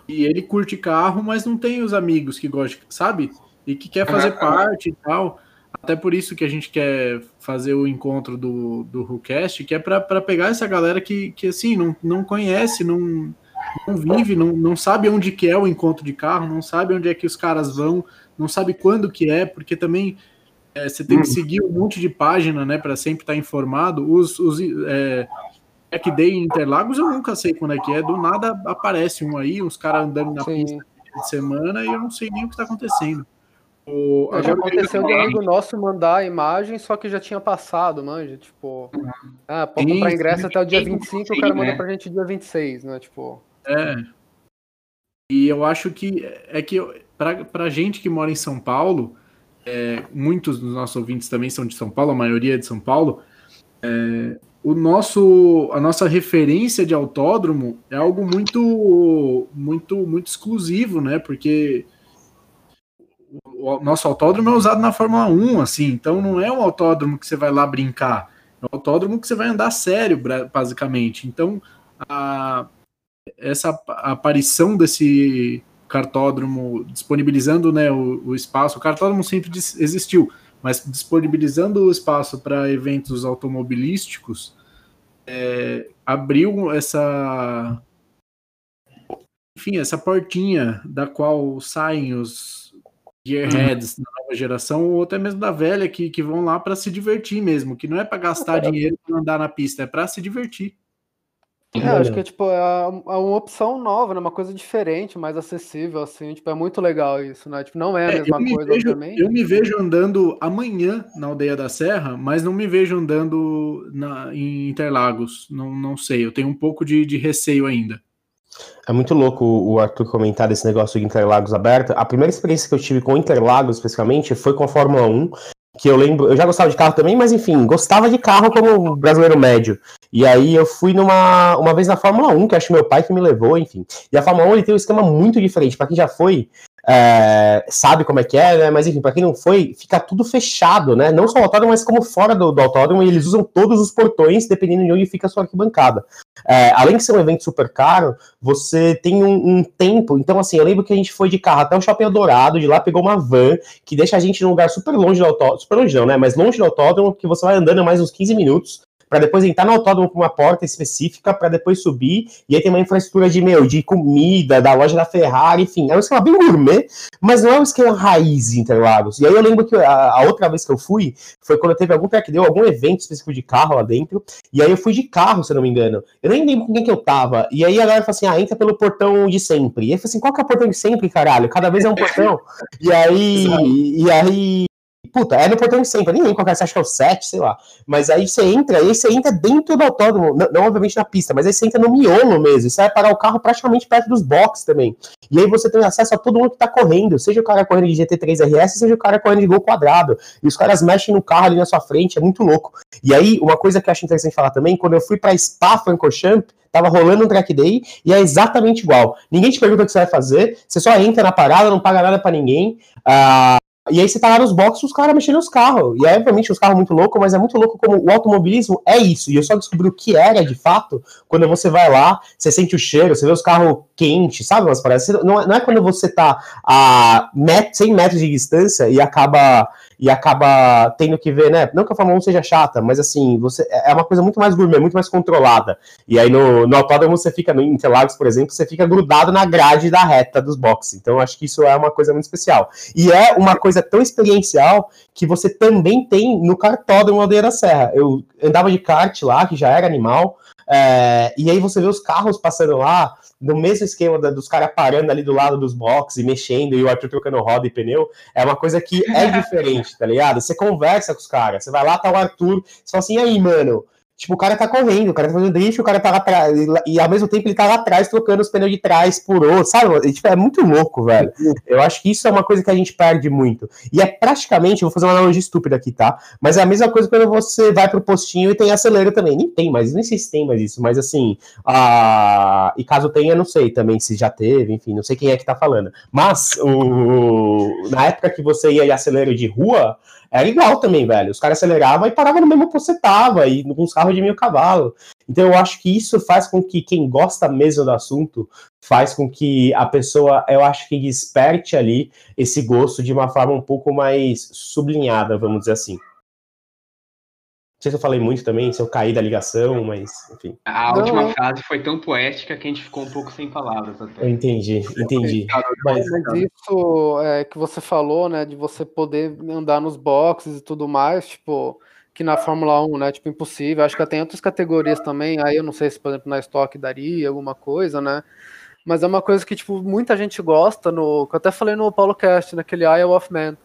E ele curte carro, mas não tem os amigos que gostam, sabe? E que quer fazer parte e tal. Até por isso que a gente quer fazer o encontro do, do WhoCast, que é para pegar essa galera que, que assim, não, não conhece, não, não vive, não, não sabe onde que é o encontro de carro, não sabe onde é que os caras vão, não sabe quando que é, porque também é, você tem que hum. seguir um monte de página, né, para sempre estar tá informado. Os, os é, Hack Day em Interlagos eu nunca sei quando é que é, do nada aparece um aí, uns caras andando na Sim. pista de semana e eu não sei nem o que está acontecendo. O, já aconteceu de um amigo nosso mandar a imagem, só que já tinha passado, manja. Tipo, uhum. ah, pode comprar ingresso até o dia 25, o cara manda né? pra gente dia 26, né? Tipo. É. E eu acho que é que pra, pra gente que mora em São Paulo, é, muitos dos nossos ouvintes também são de São Paulo, a maioria é de São Paulo. É, o nosso, a nossa referência de autódromo é algo muito, muito, muito exclusivo, né? Porque o nosso autódromo é usado na Fórmula 1, assim, então não é um autódromo que você vai lá brincar, é um autódromo que você vai andar sério, basicamente. Então, a, essa aparição desse cartódromo disponibilizando né, o, o espaço, o cartódromo sempre existiu, mas disponibilizando o espaço para eventos automobilísticos, é, abriu essa enfim, essa portinha da qual saem os gearheads da nova geração, ou até mesmo da velha, que, que vão lá para se divertir mesmo, que não é para gastar dinheiro para andar na pista, é para se divertir. É, acho que tipo, é, é uma opção nova, né? uma coisa diferente, mais acessível, assim, tipo, é muito legal isso, né? Tipo, não é a é, mesma coisa, vejo, obviamente. Eu me vejo andando amanhã na Aldeia da Serra, mas não me vejo andando na, em Interlagos, não, não sei, eu tenho um pouco de, de receio ainda. É muito louco o Arthur comentar desse negócio de Interlagos aberto. A primeira experiência que eu tive com Interlagos, especificamente, foi com a Fórmula 1, que eu lembro, eu já gostava de carro também, mas enfim, gostava de carro como brasileiro médio. E aí eu fui numa uma vez na Fórmula 1, que acho meu pai que me levou, enfim. E a Fórmula 1 ele tem um esquema muito diferente. Para quem já foi, é, sabe como é que é, né? Mas enfim, para quem não foi, fica tudo fechado, né? Não só o autódromo, mas como fora do, do autódromo, e eles usam todos os portões, dependendo de onde fica a sua arquibancada. É, além de ser um evento super caro, você tem um, um, tempo. Então, assim, eu lembro que a gente foi de carro até o Shopping Dourado, de lá pegou uma van que deixa a gente num lugar super longe do autódromo, super longe não, né? Mas longe do autódromo, que você vai andando mais uns 15 minutos para depois entrar no autódromo com uma porta específica, para depois subir, e aí tem uma infraestrutura de, meu, de comida, da loja da Ferrari, enfim, é um esquema bem gourmet, mas não é um esquema raiz Interlagos. E aí eu lembro que a, a, outra vez que eu fui, foi quando teve algum que deu algum evento específico de carro lá dentro, e aí eu fui de carro, se eu não me engano. Eu nem lembro com quem que eu tava, e aí a galera falou assim, ah, entra pelo portão de sempre. E aí eu falei assim, qual que é o portão de sempre, caralho? Cada vez é um portão. e aí, e aí puta, é no portão de sempre, nem lembro qual é, você acha que é o 7, sei lá. Mas aí você entra, aí você entra dentro do autódromo, não, não, obviamente na pista, mas aí você entra no miolo mesmo, você vai parar o carro praticamente perto dos boxes também. E aí você tem acesso a todo mundo que tá correndo, seja o cara correndo de GT3 RS, seja o cara correndo de gol quadrado. E os caras mexem no carro ali na sua frente, é muito louco. E aí, uma coisa que eu acho interessante falar também, quando eu fui pra Spa Francorchamps, Tava rolando um track day e é exatamente igual. Ninguém te pergunta o que você vai fazer, você só entra na parada, não paga nada para ninguém. Uh, e aí você tá lá nos boxes, os caras mexendo nos carros. E é, obviamente, os carros muito loucos, mas é muito louco como o automobilismo é isso. E eu só descobri o que era, de fato, quando você vai lá, você sente o cheiro, você vê os carros quentes, sabe? Umas paradas. Não é, não é quando você tá a met 100 metros de distância e acaba e acaba tendo que ver, né? Não que a Fórmula 1 seja chata, mas assim, você é uma coisa muito mais gourmet, muito mais controlada. E aí no, no autódromo você fica, no Interlagos, por exemplo, você fica grudado na grade da reta dos boxes. Então acho que isso é uma coisa muito especial. E é uma coisa tão experiencial que você também tem no cartódromo Aldeia da Serra. Eu andava de kart lá, que já era animal, é, e aí você vê os carros passando lá, no mesmo esquema da, dos caras parando ali do lado dos boxes e mexendo, e o Arthur trocando roda e pneu, é uma coisa que é *laughs* diferente, tá ligado? Você conversa com os caras, você vai lá, tá o Arthur, você fala assim, e aí, mano, Tipo, o cara tá correndo, o cara tá fazendo drift, o cara tá lá atrás, e, e, ao mesmo tempo ele tá lá atrás trocando os pneus de trás por outro, sabe? Tipo, é muito louco, velho. Eu acho que isso é uma coisa que a gente perde muito. E é praticamente, vou fazer uma analogia estúpida aqui, tá? Mas é a mesma coisa quando você vai pro postinho e tem acelera também. Nem tem mais, nem sei se tem mais isso, mas assim, a... e caso tenha, não sei também se já teve, enfim, não sei quem é que tá falando. Mas, o... na época que você ia de acelero de rua, era igual também, velho. Os caras aceleravam e paravam no mesmo que você tava, e com os carros de mil cavalos. Então eu acho que isso faz com que quem gosta mesmo do assunto faz com que a pessoa, eu acho que desperte ali esse gosto de uma forma um pouco mais sublinhada, vamos dizer assim sei se eu falei muito também, se eu caí da ligação, mas enfim. A última não. frase foi tão poética que a gente ficou um pouco sem palavras até. Eu entendi, entendi. Mas, mas isso é, que você falou, né, de você poder andar nos boxes e tudo mais, tipo, que na Fórmula 1, né, tipo, impossível. Acho que tem outras categorias também, aí eu não sei se, por exemplo, na Stock daria alguma coisa, né, mas é uma coisa que, tipo, muita gente gosta, no, que eu até falei no Paulo Cast, naquele Isle of Man,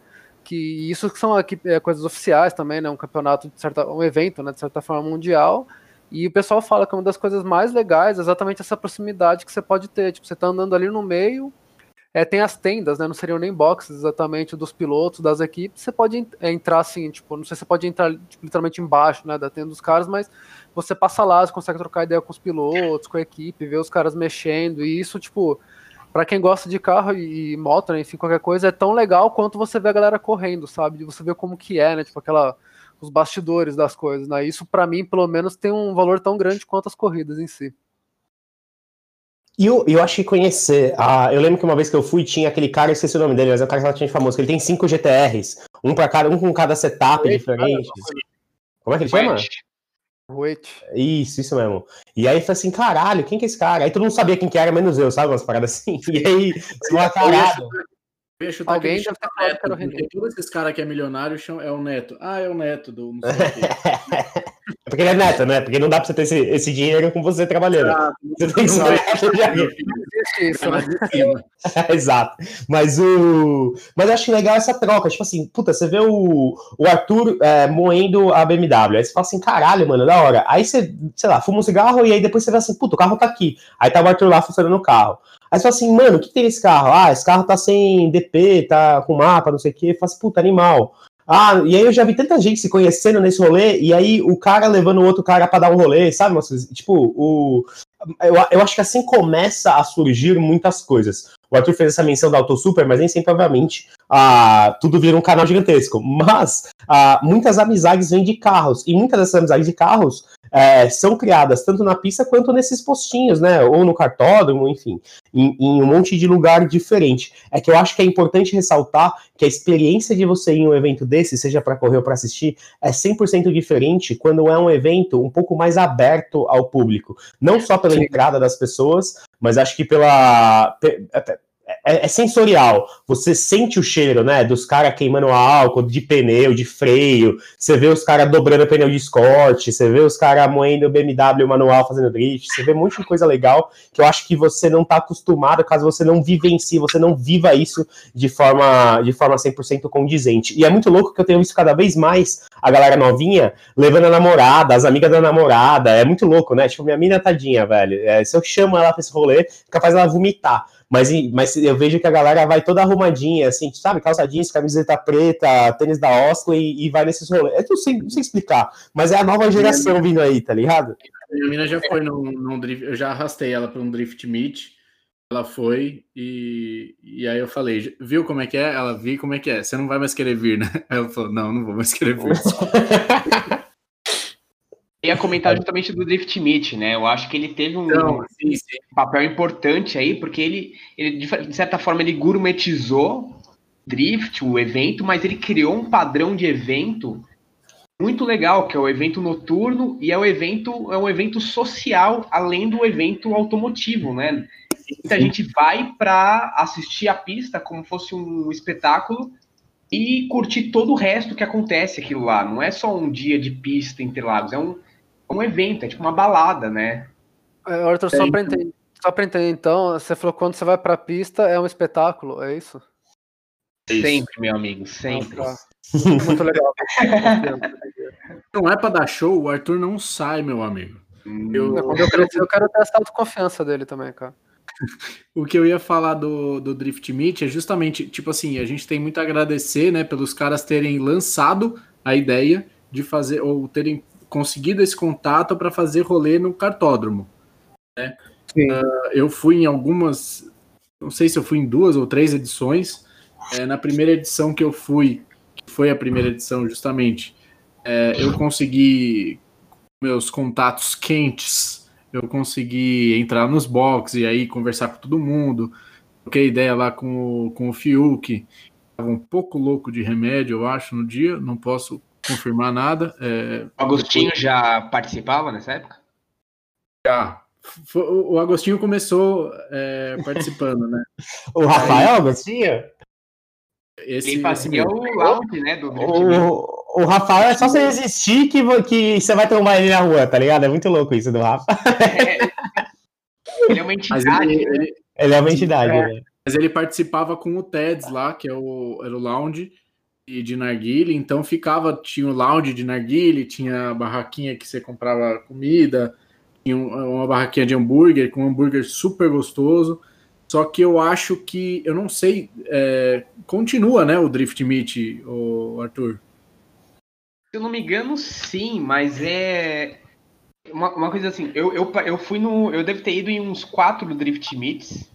que isso são aqui, é, coisas oficiais também, né? Um campeonato de certa, um evento, né? De certa forma mundial. E o pessoal fala que uma das coisas mais legais é exatamente essa proximidade que você pode ter. Tipo, você tá andando ali no meio, é, tem as tendas, né? Não seriam nem boxes exatamente dos pilotos, das equipes. Você pode é, entrar assim, tipo, não sei se você pode entrar tipo, literalmente embaixo, né? Da tenda dos caras, mas você passa lá, você consegue trocar ideia com os pilotos, com a equipe, ver os caras mexendo. E isso, tipo, para quem gosta de carro e, e moto, né, enfim, qualquer coisa, é tão legal quanto você vê a galera correndo, sabe? De você ver como que é, né? Tipo, aquela os bastidores das coisas, né? Isso para mim, pelo menos, tem um valor tão grande quanto as corridas em si. E eu, eu acho que conhecer. Ah, eu lembro que uma vez que eu fui, tinha aquele cara, eu esqueci o nome dele, mas é um cara relativamente famoso, que ele tem cinco GTRs, um para cada, um com cada setup diferente. Como é que ele chama? Wait. Isso, isso mesmo. E aí falei assim, caralho, quem que é esse cara? Aí todo mundo sabia quem que era, menos eu, sabe? Umas paradas assim. *laughs* E aí, caralho. Eu ia chutar Alguém já tá neto, que porque todos esses caras que é milionário é o neto. Ah, é o neto do não sei *laughs* É porque ele é neto, né? Porque não dá pra você ter esse, esse dinheiro com você trabalhando. Ah, você tem que? *laughs* *laughs* Exato. Mas o. Mas eu acho legal essa troca. Tipo assim, puta, você vê o, o Arthur é, moendo a BMW. Aí você fala assim, caralho, mano, da hora. Aí você, sei lá, fuma um cigarro e aí depois você vê assim, puta, o carro tá aqui. Aí tá o Arthur lá funcionando o carro. Aí você fala assim, mano, o que tem nesse carro? Ah, esse carro tá sem DP, tá com mapa, não sei o quê. Fala assim, puta, animal. Ah, e aí eu já vi tanta gente se conhecendo nesse rolê, e aí o cara levando o outro cara para dar um rolê, sabe? Tipo, o, eu, eu acho que assim começa a surgir muitas coisas. O Arthur fez essa menção da Autosuper, mas nem sempre, obviamente, ah, tudo vira um canal gigantesco. Mas ah, muitas amizades vêm de carros, e muitas dessas amizades de carros é, são criadas tanto na pista quanto nesses postinhos, né? Ou no cartódromo, enfim, em, em, um monte de lugar diferente. É que eu acho que é importante ressaltar que a experiência de você ir em um evento desse, seja para correr ou para assistir, é 100% diferente quando é um evento um pouco mais aberto ao público. Não só pela Sim. entrada das pessoas, mas acho que pela é, é, sensorial. Você sente o cheiro, né? Dos caras queimando álcool, de pneu, de freio. Você vê os caras dobrando pneu de Scott. Você vê os caras moendo BMW manual fazendo drift. Você vê um monte de coisa legal que eu acho que você não tá acostumado, caso você não vivencie, você não viva isso de forma, de forma 100% condizente. E é muito louco que eu tenho visto cada vez mais a galera novinha levando a namorada, as amigas da namorada. É muito louco, né? Tipo, minha mina tadinha, velho. É, se eu chamo ela pra esse rolê, capaz ela vomitar. Mas, mas eu vejo que a galera vai toda arrumadinha, assim, sabe? Calça jeans, camiseta preta, tênis da Osley e, vai nesses rolês. É tudo sem, sem explicar, mas é a nova geração vindo aí, tá ligado? Minha mina já foi num, num drift, eu já arrastei ela para um drift meet. Ela foi e, e aí eu falei, viu como é que é? Ela viu como é que é. Você não vai mais querer vir, né? *laughs* Ela falou, não, não vou mais querer vir. *laughs* ia comentar justamente do Drift Meet, né? Eu acho que ele teve um, Não, sim, sim. papel importante aí, porque ele, ele, de certa forma, ele gourmetizou Drift, o evento, mas ele criou um padrão de evento muito legal, que é o evento noturno e é o evento é um evento social além do evento automotivo, né? Muita gente vai para assistir a pista como fosse um espetáculo e curtir todo o resto que acontece aquilo lá. Não é só um dia de pista em Interlagos, é um, um evento, é tipo uma balada, né? É, Arthur, só para entender, só pra entender, então, você falou que quando você vai para a pista é um espetáculo, é isso? Sempre, meu amigo, sempre. Ah, tá. *laughs* Muito legal. *laughs* não é para dar show, o Arthur não sai, meu amigo. Hum. Eu, eu, quero, eu quero ter essa autoconfiança dele também, cara. *laughs* o que eu ia falar do, do Drift Meet é justamente, tipo assim, a gente tem muito a agradecer, né, pelos caras terem lançado a ideia de fazer, ou terem conseguido esse contato para fazer rolê no cartódromo. Né? Uh, eu fui em algumas, não sei se eu fui em duas ou três edições. É, na primeira edição que eu fui, que foi a primeira edição justamente, é, eu consegui meus contatos quentes, eu consegui entrar nos boxes e aí conversar com todo mundo. Troquei ideia lá com o, com o Fiuk, estava um pouco louco de remédio, eu acho, no dia, não posso confirmar nada. É... O Agostinho já participava nessa época? Já. O Agostinho começou é, participando, né? *laughs* o Rafael Aí... Agostinho? Esse, Ele fazia esse... o lounge, né? Do o, o Rafael é só você resistir que, que você vai tomar ele na rua, tá ligado? É muito louco isso do Rafa. É, ele é uma entidade. Ele, ele, ele, é uma entidade. É, né? Mas ele participava com o TEDS lá, que é o, era o lounge de narguile, então ficava, tinha o lounge de narguile, tinha a barraquinha que você comprava comida, tinha uma barraquinha de hambúrguer, com um hambúrguer super gostoso, só que eu acho que, eu não sei, é, continua, né, o Drift Meet, o Arthur? Se eu não me engano, sim, mas é uma, uma coisa assim, eu, eu, eu fui no, eu devo ter ido em uns quatro Drift Meets,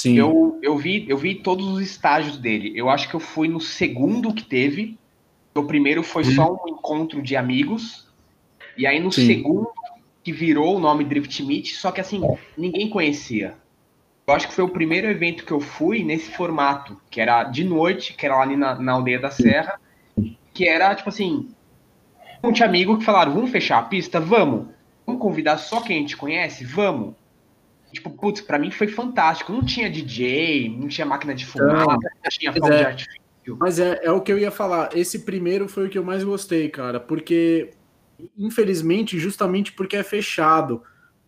Sim. Eu, eu, vi, eu vi todos os estágios dele. Eu acho que eu fui no segundo que teve. O primeiro foi Sim. só um encontro de amigos. E aí no Sim. segundo, que virou o nome Drift Meet, só que assim, ninguém conhecia. Eu acho que foi o primeiro evento que eu fui nesse formato, que era de noite, que era lá ali na, na aldeia da Serra, que era tipo assim, um monte de amigo que falaram, vamos fechar a pista? Vamos. Vamos convidar só quem a gente conhece? Vamos. Tipo, putz, pra mim foi fantástico. Não tinha DJ, não tinha máquina de fumar, não tinha fogo é, de artifício. Mas é, é o que eu ia falar. Esse primeiro foi o que eu mais gostei, cara. Porque, infelizmente, justamente porque é fechado.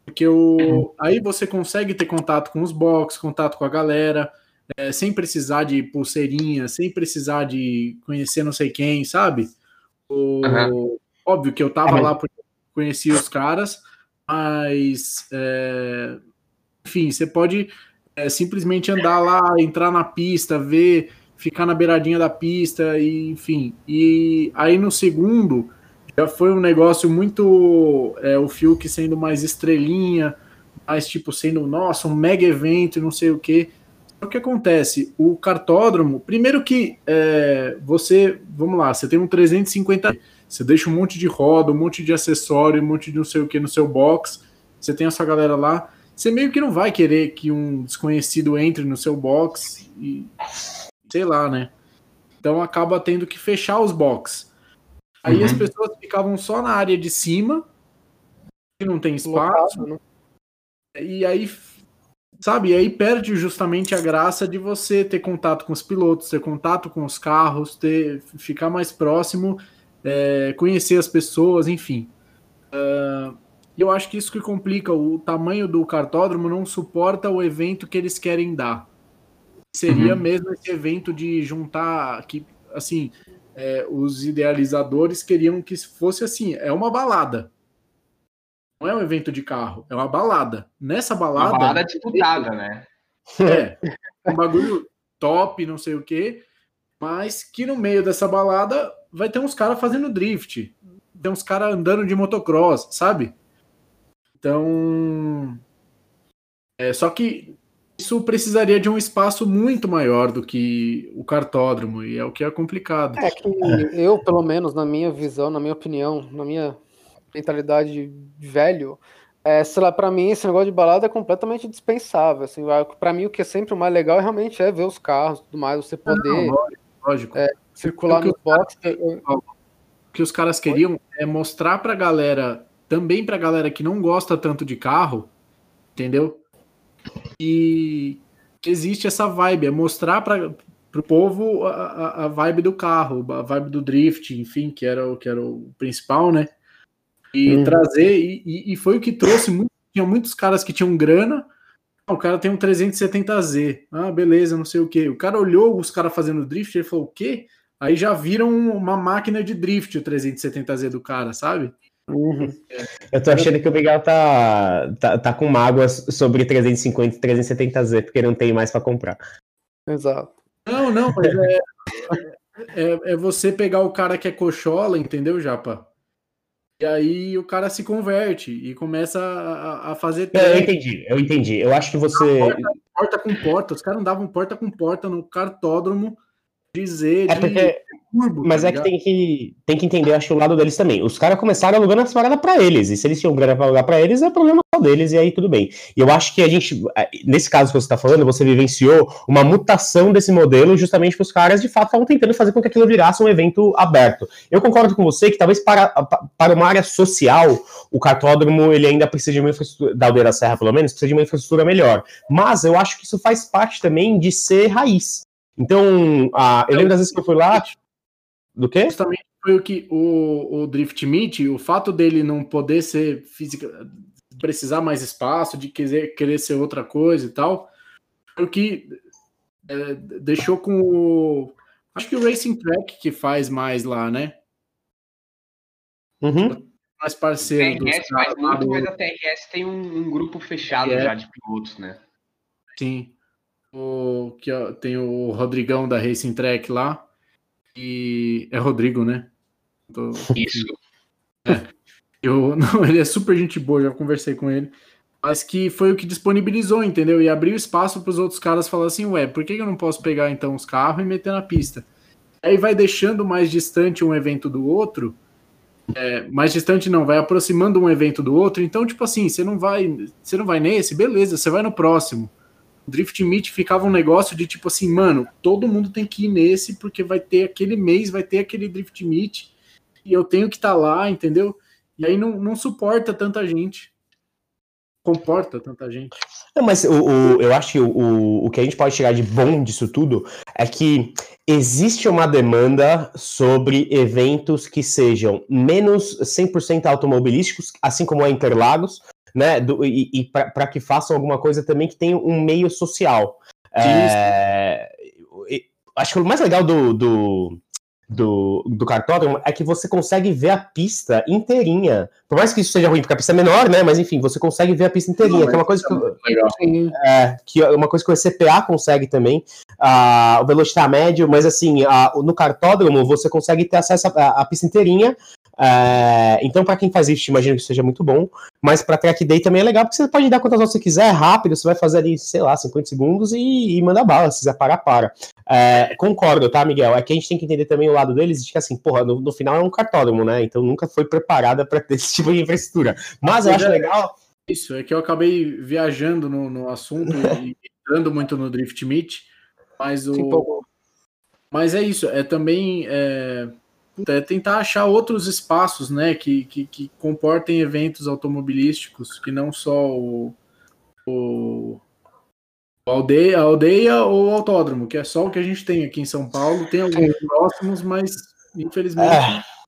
Porque o, aí você consegue ter contato com os box, contato com a galera, é, sem precisar de pulseirinha, sem precisar de conhecer não sei quem, sabe? O, uhum. Óbvio que eu tava é, lá porque conhecia os caras, mas é, enfim, você pode é, simplesmente andar lá, entrar na pista, ver, ficar na beiradinha da pista, e, enfim. E aí no segundo já foi um negócio muito é, o Fiuk sendo mais estrelinha, mais tipo sendo, nossa, um mega evento e não sei o que. O que acontece? O cartódromo, primeiro que é, você, vamos lá, você tem um 350, você deixa um monte de roda, um monte de acessório, um monte de não sei o que no seu box, você tem essa galera lá você meio que não vai querer que um desconhecido entre no seu box e sei lá, né? Então acaba tendo que fechar os box. Aí uhum. as pessoas ficavam só na área de cima, que não tem espaço. Né? E aí, sabe, e aí perde justamente a graça de você ter contato com os pilotos, ter contato com os carros, ter ficar mais próximo, é, conhecer as pessoas, enfim. Uh, e eu acho que isso que complica, o tamanho do cartódromo não suporta o evento que eles querem dar. Seria uhum. mesmo esse evento de juntar, que assim, é, os idealizadores queriam que fosse assim, é uma balada. Não é um evento de carro, é uma balada. Nessa balada. Uma balada disputada, né? É, um bagulho top, não sei o quê, mas que no meio dessa balada vai ter uns caras fazendo drift, tem uns caras andando de motocross, sabe? Então, é, só que isso precisaria de um espaço muito maior do que o cartódromo, e é o que é complicado. É que eu, pelo menos, na minha visão, na minha opinião, na minha mentalidade de velho, é, sei lá, pra mim esse negócio de balada é completamente dispensável. Assim, para mim o que é sempre o mais legal é realmente é ver os carros tudo mais, você poder Não, lógico, é, circular no box. O que os caras queriam é mostrar pra galera também para galera que não gosta tanto de carro, entendeu? E existe essa vibe, é mostrar para o povo a, a, vibe do carro, a vibe do drift, enfim, que era o que era o principal, né? E uhum. trazer, e, e, foi o que trouxe, muito, tinha muitos caras que tinham grana, ah, o cara tem um 370Z, ah, beleza, não sei o que. O cara olhou os caras fazendo drift, ele falou, o quê? Aí já viram uma máquina de drift o 370Z do cara, sabe? Uhum. Eu tô achando que o Miguel tá, tá, tá com mágoas sobre 350 e 370Z, porque não tem mais para comprar. Exato. Não, não, mas é, é, é, você pegar o cara que é cochola, entendeu, Japa? E aí o cara se converte e começa a, a fazer. eu entendi, eu entendi. Eu acho que você. Porta, porta, com porta, os caras andavam porta com porta no cartódromo dizer. É porque mas tá é que tem, que tem que entender, acho, o lado deles também. Os caras começaram alugando as paradas pra eles. E se eles tinham grana pra alugar pra eles, é problema só deles, e aí tudo bem. E eu acho que a gente, nesse caso que você tá falando, você vivenciou uma mutação desse modelo justamente para os caras, de fato, estavam tentando fazer com que aquilo virasse um evento aberto. Eu concordo com você que talvez para, para uma área social, o cartódromo, ele ainda precisa de uma infraestrutura, da Aldeia da Serra, pelo menos, precisa de uma infraestrutura melhor. Mas eu acho que isso faz parte também de ser raiz. Então, a, eu lembro das vezes que eu fui lá, do quê? Justamente foi o que o, o Drift Meet, o fato dele não poder ser física, precisar mais espaço, de querer, querer ser outra coisa e tal, foi o que é, deixou com o, Acho que o Racing Track que faz mais lá, né? Uhum. Mais parceiro. A TRS faz muito, mas a TRS tem um, um grupo fechado é. já de pilotos, né? Sim. O, que, ó, tem o Rodrigão da Racing Track lá. E é Rodrigo, né? Tô... Isso. É. Eu, *laughs* não, ele é super gente boa, já conversei com ele. Mas que foi o que disponibilizou, entendeu? E abriu espaço para os outros caras falar assim: ué, por que eu não posso pegar então os carros e meter na pista? Aí vai deixando mais distante um evento do outro. É, mais distante não, vai aproximando um evento do outro. Então, tipo assim, você não vai, você não vai nesse, beleza, você vai no próximo. Drift Meet ficava um negócio de tipo assim, mano, todo mundo tem que ir nesse porque vai ter aquele mês, vai ter aquele Drift Meet e eu tenho que estar tá lá, entendeu? E aí não, não suporta tanta gente comporta tanta gente. Não, mas o, o, eu acho que o, o que a gente pode tirar de bom disso tudo é que existe uma demanda sobre eventos que sejam menos 100% automobilísticos, assim como a Interlagos, né? Do, e, e para que façam alguma coisa também que tenha um meio social. É, acho que o mais legal do, do do, do cartódromo é que você consegue ver a pista inteirinha. Por mais que isso seja ruim, porque a pista é menor, né? Mas enfim, você consegue ver a pista inteirinha, Não, que é uma coisa que, é, que é uma coisa que o ECPA consegue também, uh, o Velocitar médio, mas assim, uh, no cartódromo você consegue ter acesso à pista inteirinha é, então, para quem faz isso, imagino que seja muito bom. Mas para track day também é legal, porque você pode dar quantas horas você quiser, é rápido, você vai fazer ali, sei lá, 50 segundos e, e manda bala. Se quiser parar, para. É, concordo, tá, Miguel? É que a gente tem que entender também o lado deles, de que assim, porra, no, no final é um cartódromo, né? Então nunca foi preparada para ter *laughs* esse tipo de infraestrutura. Mas eu acho legal. Isso, é que eu acabei viajando no, no assunto e *laughs* entrando muito no Drift Meet, mas o. Sim, mas é isso, é também. É é tentar achar outros espaços, né, que, que, que, comportem eventos automobilísticos, que não só o, o aldeia, a aldeia ou o autódromo, que é só o que a gente tem aqui em São Paulo. Tem alguns próximos, mas infelizmente. É.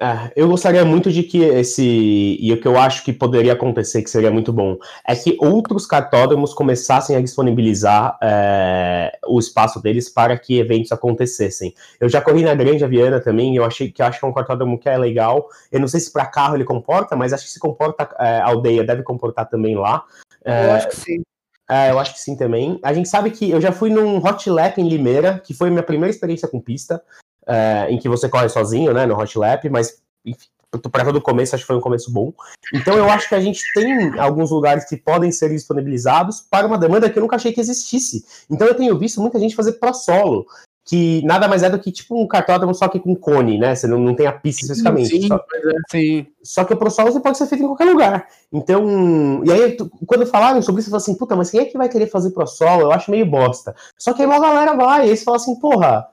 É, eu gostaria muito de que esse. E o que eu acho que poderia acontecer, que seria muito bom, é que outros cartódromos começassem a disponibilizar é, o espaço deles para que eventos acontecessem. Eu já corri na Grande Aviana também, eu achei que acho que é um cartódromo que é legal. Eu não sei se para carro ele comporta, mas acho que se comporta é, aldeia, deve comportar também lá. É, eu acho que sim. É, eu acho que sim também. A gente sabe que eu já fui num Hot Lap em Limeira, que foi minha primeira experiência com pista é, em que você corre sozinho, né, no Hot Lap, mas enfim, para todo o começo, acho que foi um começo bom. Então eu acho que a gente tem alguns lugares que podem ser disponibilizados para uma demanda que eu nunca achei que existisse. Então eu tenho visto muita gente fazer pro solo, que nada mais é do que tipo um cartódromo só que com cone, né? Você não, não tem a pista especificamente. Sim, só, é, sim. só que o pro solo você pode ser feito em qualquer lugar. Então, e aí quando falaram sobre isso, eu falei assim, puta, mas quem é que vai querer fazer pro solo? Eu acho meio bosta. Só que aí uma galera vai, e aí você fala assim, porra,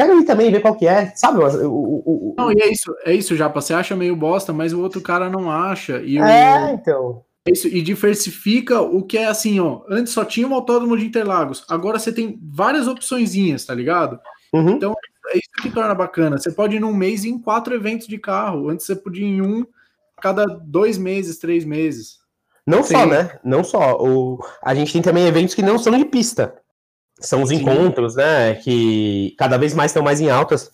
Quero ir também ver qual que é, sabe? O, o, o, não, e é isso, é isso, já. Você acha meio bosta, mas o outro cara não acha. E é, então. É isso, e diversifica o que é assim, ó. Antes só tinha um autódromo de Interlagos, agora você tem várias opçõezinhas, tá ligado? Uhum. Então é isso que torna bacana. Você pode ir num mês em quatro eventos de carro. Antes você podia ir em um cada dois meses, três meses. Não só, né? Não só. O... A gente tem também eventos que não são de pista. São os encontros, né? Que cada vez mais estão mais em altas.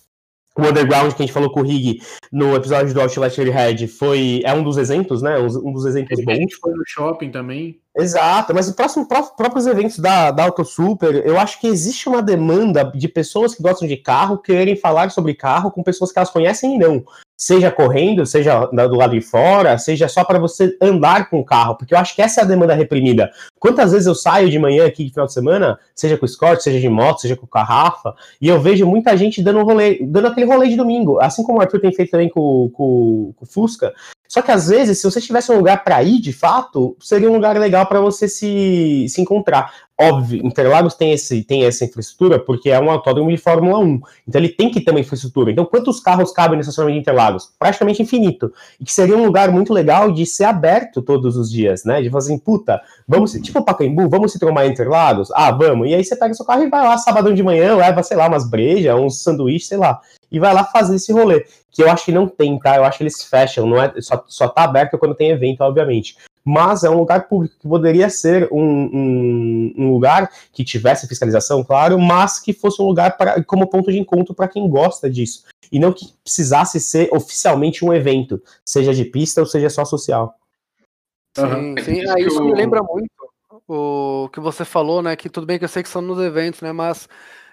O Underground, que a gente falou com o Rig no episódio do Outlet Head, foi, é um dos exemplos, né? Um, dos exemplos bons. A gente foi no shopping também. Exato, mas os próximos próprios eventos da, da Auto Super, eu acho que existe uma demanda de pessoas que gostam de carro quererem falar sobre carro com pessoas que elas conhecem e não seja correndo, seja do lado de fora, seja só para você andar com o carro, porque eu acho que essa é a demanda reprimida. Quantas vezes eu saio de manhã aqui de final de semana, seja com o Scott, seja de moto, seja com garrafa, e eu vejo muita gente dando um rolê, dando aquele rolê de domingo, assim como o Arthur tem feito também com, com, com o Fusca. Só que às vezes, se você tivesse um lugar para ir, de fato, seria um lugar legal para você se, se encontrar. Óbvio, Interlagos tem, esse, tem essa infraestrutura porque é um autódromo de Fórmula 1. Então ele tem que ter uma infraestrutura. Então, quantos carros cabem no estacionamento de Interlagos? Praticamente infinito. E que seria um lugar muito legal de ser aberto todos os dias, né? De fazer assim, puta, vamos, tipo Pacaembu, vamos se tromar em Interlagos? Ah, vamos. E aí você pega seu carro e vai lá sabadão de manhã, leva, sei lá, umas brejas, uns sanduíches, sei lá. E vai lá fazer esse rolê. Que eu acho que não tem, tá? Eu acho que eles fecham, não é, só, só tá aberto quando tem evento, obviamente. Mas é um lugar público que poderia ser um, um, um lugar que tivesse fiscalização, claro, mas que fosse um lugar para, como ponto de encontro para quem gosta disso. E não que precisasse ser oficialmente um evento, seja de pista ou seja só social. Sim, sim. Ah, isso me lembra muito o que você falou, né? Que tudo bem que eu sei que são nos eventos, né? Mas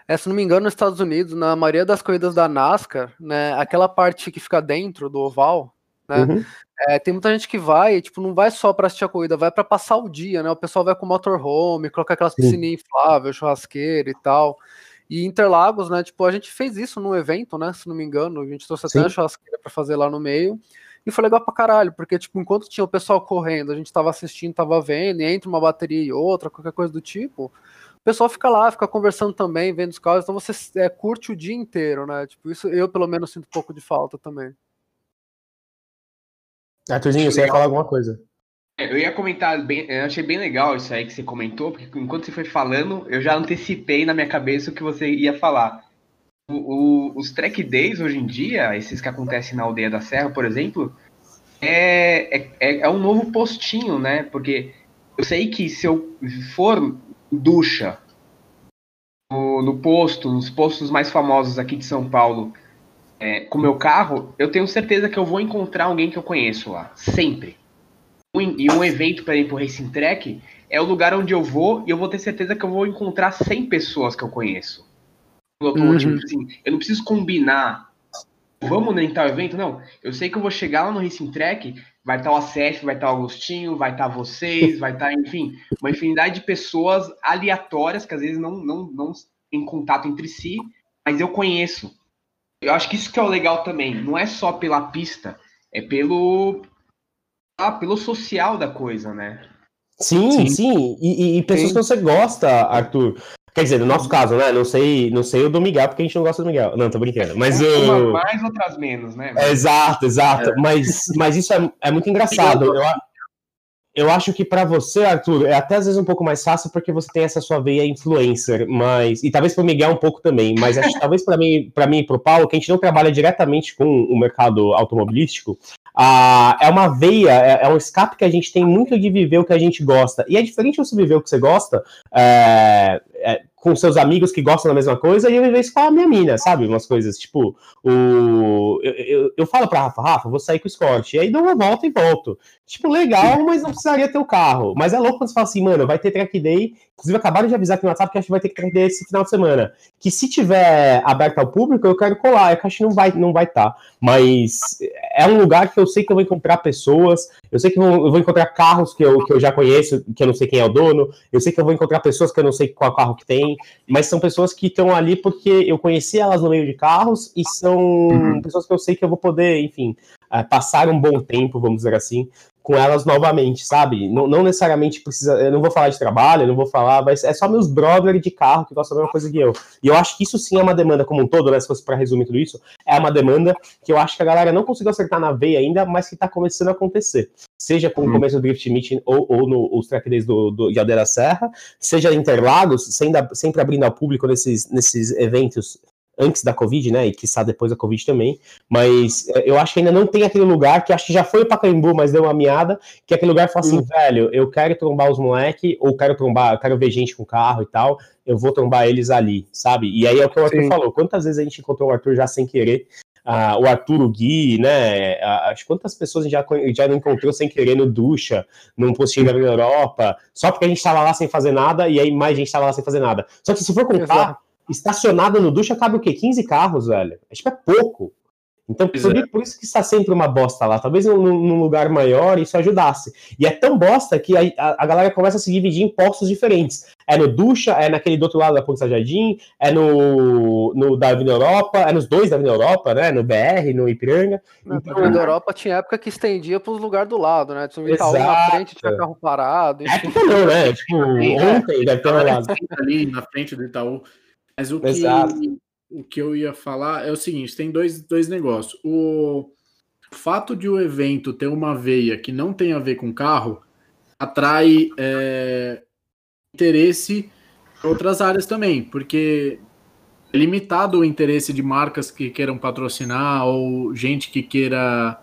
é, se não me engano, nos Estados Unidos, na maioria das corridas da NASCAR, né, aquela parte que fica dentro do oval, né, uhum. É, tem muita gente que vai, tipo, não vai só para assistir a corrida, vai para passar o dia, né? O pessoal vai com motorhome, coloca aquelas piscininhas infláveis, churrasqueira e tal. E Interlagos, né? Tipo, a gente fez isso num evento, né? Se não me engano, a gente trouxe até a churrasqueira para fazer lá no meio. E foi legal pra caralho, porque, tipo, enquanto tinha o pessoal correndo, a gente tava assistindo, tava vendo, e entre uma bateria e outra, qualquer coisa do tipo, o pessoal fica lá, fica conversando também, vendo os carros, então você é, curte o dia inteiro, né? Tipo, isso eu pelo menos sinto um pouco de falta também. Arthurzinho, você ia falar alguma coisa? É, eu ia comentar, bem, eu achei bem legal isso aí que você comentou, porque enquanto você foi falando, eu já antecipei na minha cabeça o que você ia falar. O, o, os track days hoje em dia, esses que acontecem na aldeia da Serra, por exemplo, é, é, é, é um novo postinho, né? Porque eu sei que se eu for ducha no, no, posto, nos postos mais famosos aqui de São Paulo, é, com meu carro, eu tenho certeza que eu vou encontrar alguém que eu conheço lá, sempre. E um evento, ir pro Racing Track, é o lugar onde eu vou e eu vou ter certeza que eu vou encontrar 100 pessoas que eu conheço. Uhum. Tipo assim, eu não preciso combinar vamos em tal evento? Não. Eu sei que eu vou chegar lá no Racing Track, vai estar o ACF, vai estar o Agostinho, vai estar vocês, vai estar, enfim, uma infinidade de pessoas aleatórias que às vezes não, não, não em contato entre si, mas eu conheço. Eu acho que isso que é o legal também. Não é só pela pista, é pelo ah, pelo social da coisa, né? Sim, sim. sim. E, e, pessoas sim. que você gosta, Arthur. Quer dizer, no nosso caso, né? Não sei, não sei o do Miguel, porque a gente não gosta do Miguel. Não, tô brincando. Mas o. mais, outras menos, né? É, exato, exato. É. Mas, mas isso é, é muito engraçado. Eu, eu acho que para você, Arthur, é até às vezes um pouco mais fácil porque você tem essa sua veia influencer, mas e talvez para Miguel um pouco também, mas acho que talvez para mim, para mim e para o Paulo, que a gente não trabalha diretamente com o mercado automobilístico, ah, é uma veia, é, é, um escape que a gente tem muito de viver o que a gente gosta. E é diferente você viver o que você gosta é, é, com seus amigos que gostam da mesma coisa e eu isso com a minha mina, sabe? Umas coisas, tipo, o, eu, eu, eu falo pra Rafa, Rafa, vou sair com o Escort. E aí dou uma volta e volto. Tipo, legal, mas não precisaria ter o carro. Mas é louco quando você fala assim, mano, vai ter track day. Inclusive, acabaram de avisar aqui no WhatsApp que acho que vai ter track day esse final de semana. Que se tiver aberto ao público, eu quero colar. Acho que não vai não vai estar. Tá. Mas é um lugar que eu sei que eu vou encontrar pessoas. Eu sei que eu vou encontrar carros que eu, que eu já conheço, que eu não sei quem é o dono. Eu sei que eu vou encontrar pessoas que eu não sei qual carro que tem mas são pessoas que estão ali porque eu conheci elas no meio de carros e são uhum. pessoas que eu sei que eu vou poder, enfim, uh, passar um bom tempo, vamos dizer assim, com elas novamente, sabe? Não, não, necessariamente precisa. Eu não vou falar de trabalho, eu não vou falar, mas é só meus brothers de carro que gostam da mesma coisa que eu. E eu acho que isso sim é uma demanda como um todo, né? Se fosse para resumir tudo isso, é uma demanda que eu acho que a galera não conseguiu acertar na veia ainda, mas que tá começando a acontecer. Seja com o uhum. começo do Drift Meeting ou, ou no, os track days do, do, de Aldeira Serra, seja Interlagos, sempre, sempre abrindo ao público nesses, nesses eventos antes da Covid, né? E que está depois da Covid também. Mas é, eu acho que ainda não tem aquele lugar que acho que já foi o Pacaembu, mas deu uma miada, que é aquele lugar que fala assim, uhum. velho, eu quero trombar os moleque, ou quero trombar, eu quero ver gente com carro e tal, eu vou trombar eles ali, sabe? E aí é o que o Arthur Sim. falou. Quantas vezes a gente encontrou o Arthur já sem querer? Ah, o Arthur, o Gui, né? Acho quantas pessoas a gente já, já não encontrou sem querer no ducha, num postinho da Europa, só porque a gente estava lá sem fazer nada e aí mais gente estava lá sem fazer nada. Só que se for contar, estacionada no ducha cabe o quê? 15 carros, velho. Acho que é pouco. Então, por, é. por, isso que está sempre uma bosta lá. Talvez num, num, lugar maior isso ajudasse. E é tão bosta que a, a, a, galera começa a se dividir em postos diferentes. É no Ducha, é naquele do outro lado da Ponte Jardim, é no, no da Avenida Europa, é nos dois da Avenida Europa, né? No BR, no Ipiranga. Na então, Avenida Europa tinha época que estendia para os lugares do lado, né? Tinha um Itaú na frente, tinha carro parado. Enfim. Época não, né? Tipo, ontem deve ter rolado. Ali na frente do Itaú. Mas o que, o que eu ia falar é o seguinte: tem dois, dois negócios. O fato de o evento ter uma veia que não tem a ver com carro atrai é, interesse em outras áreas também, porque é limitado o interesse de marcas que queiram patrocinar ou gente que queira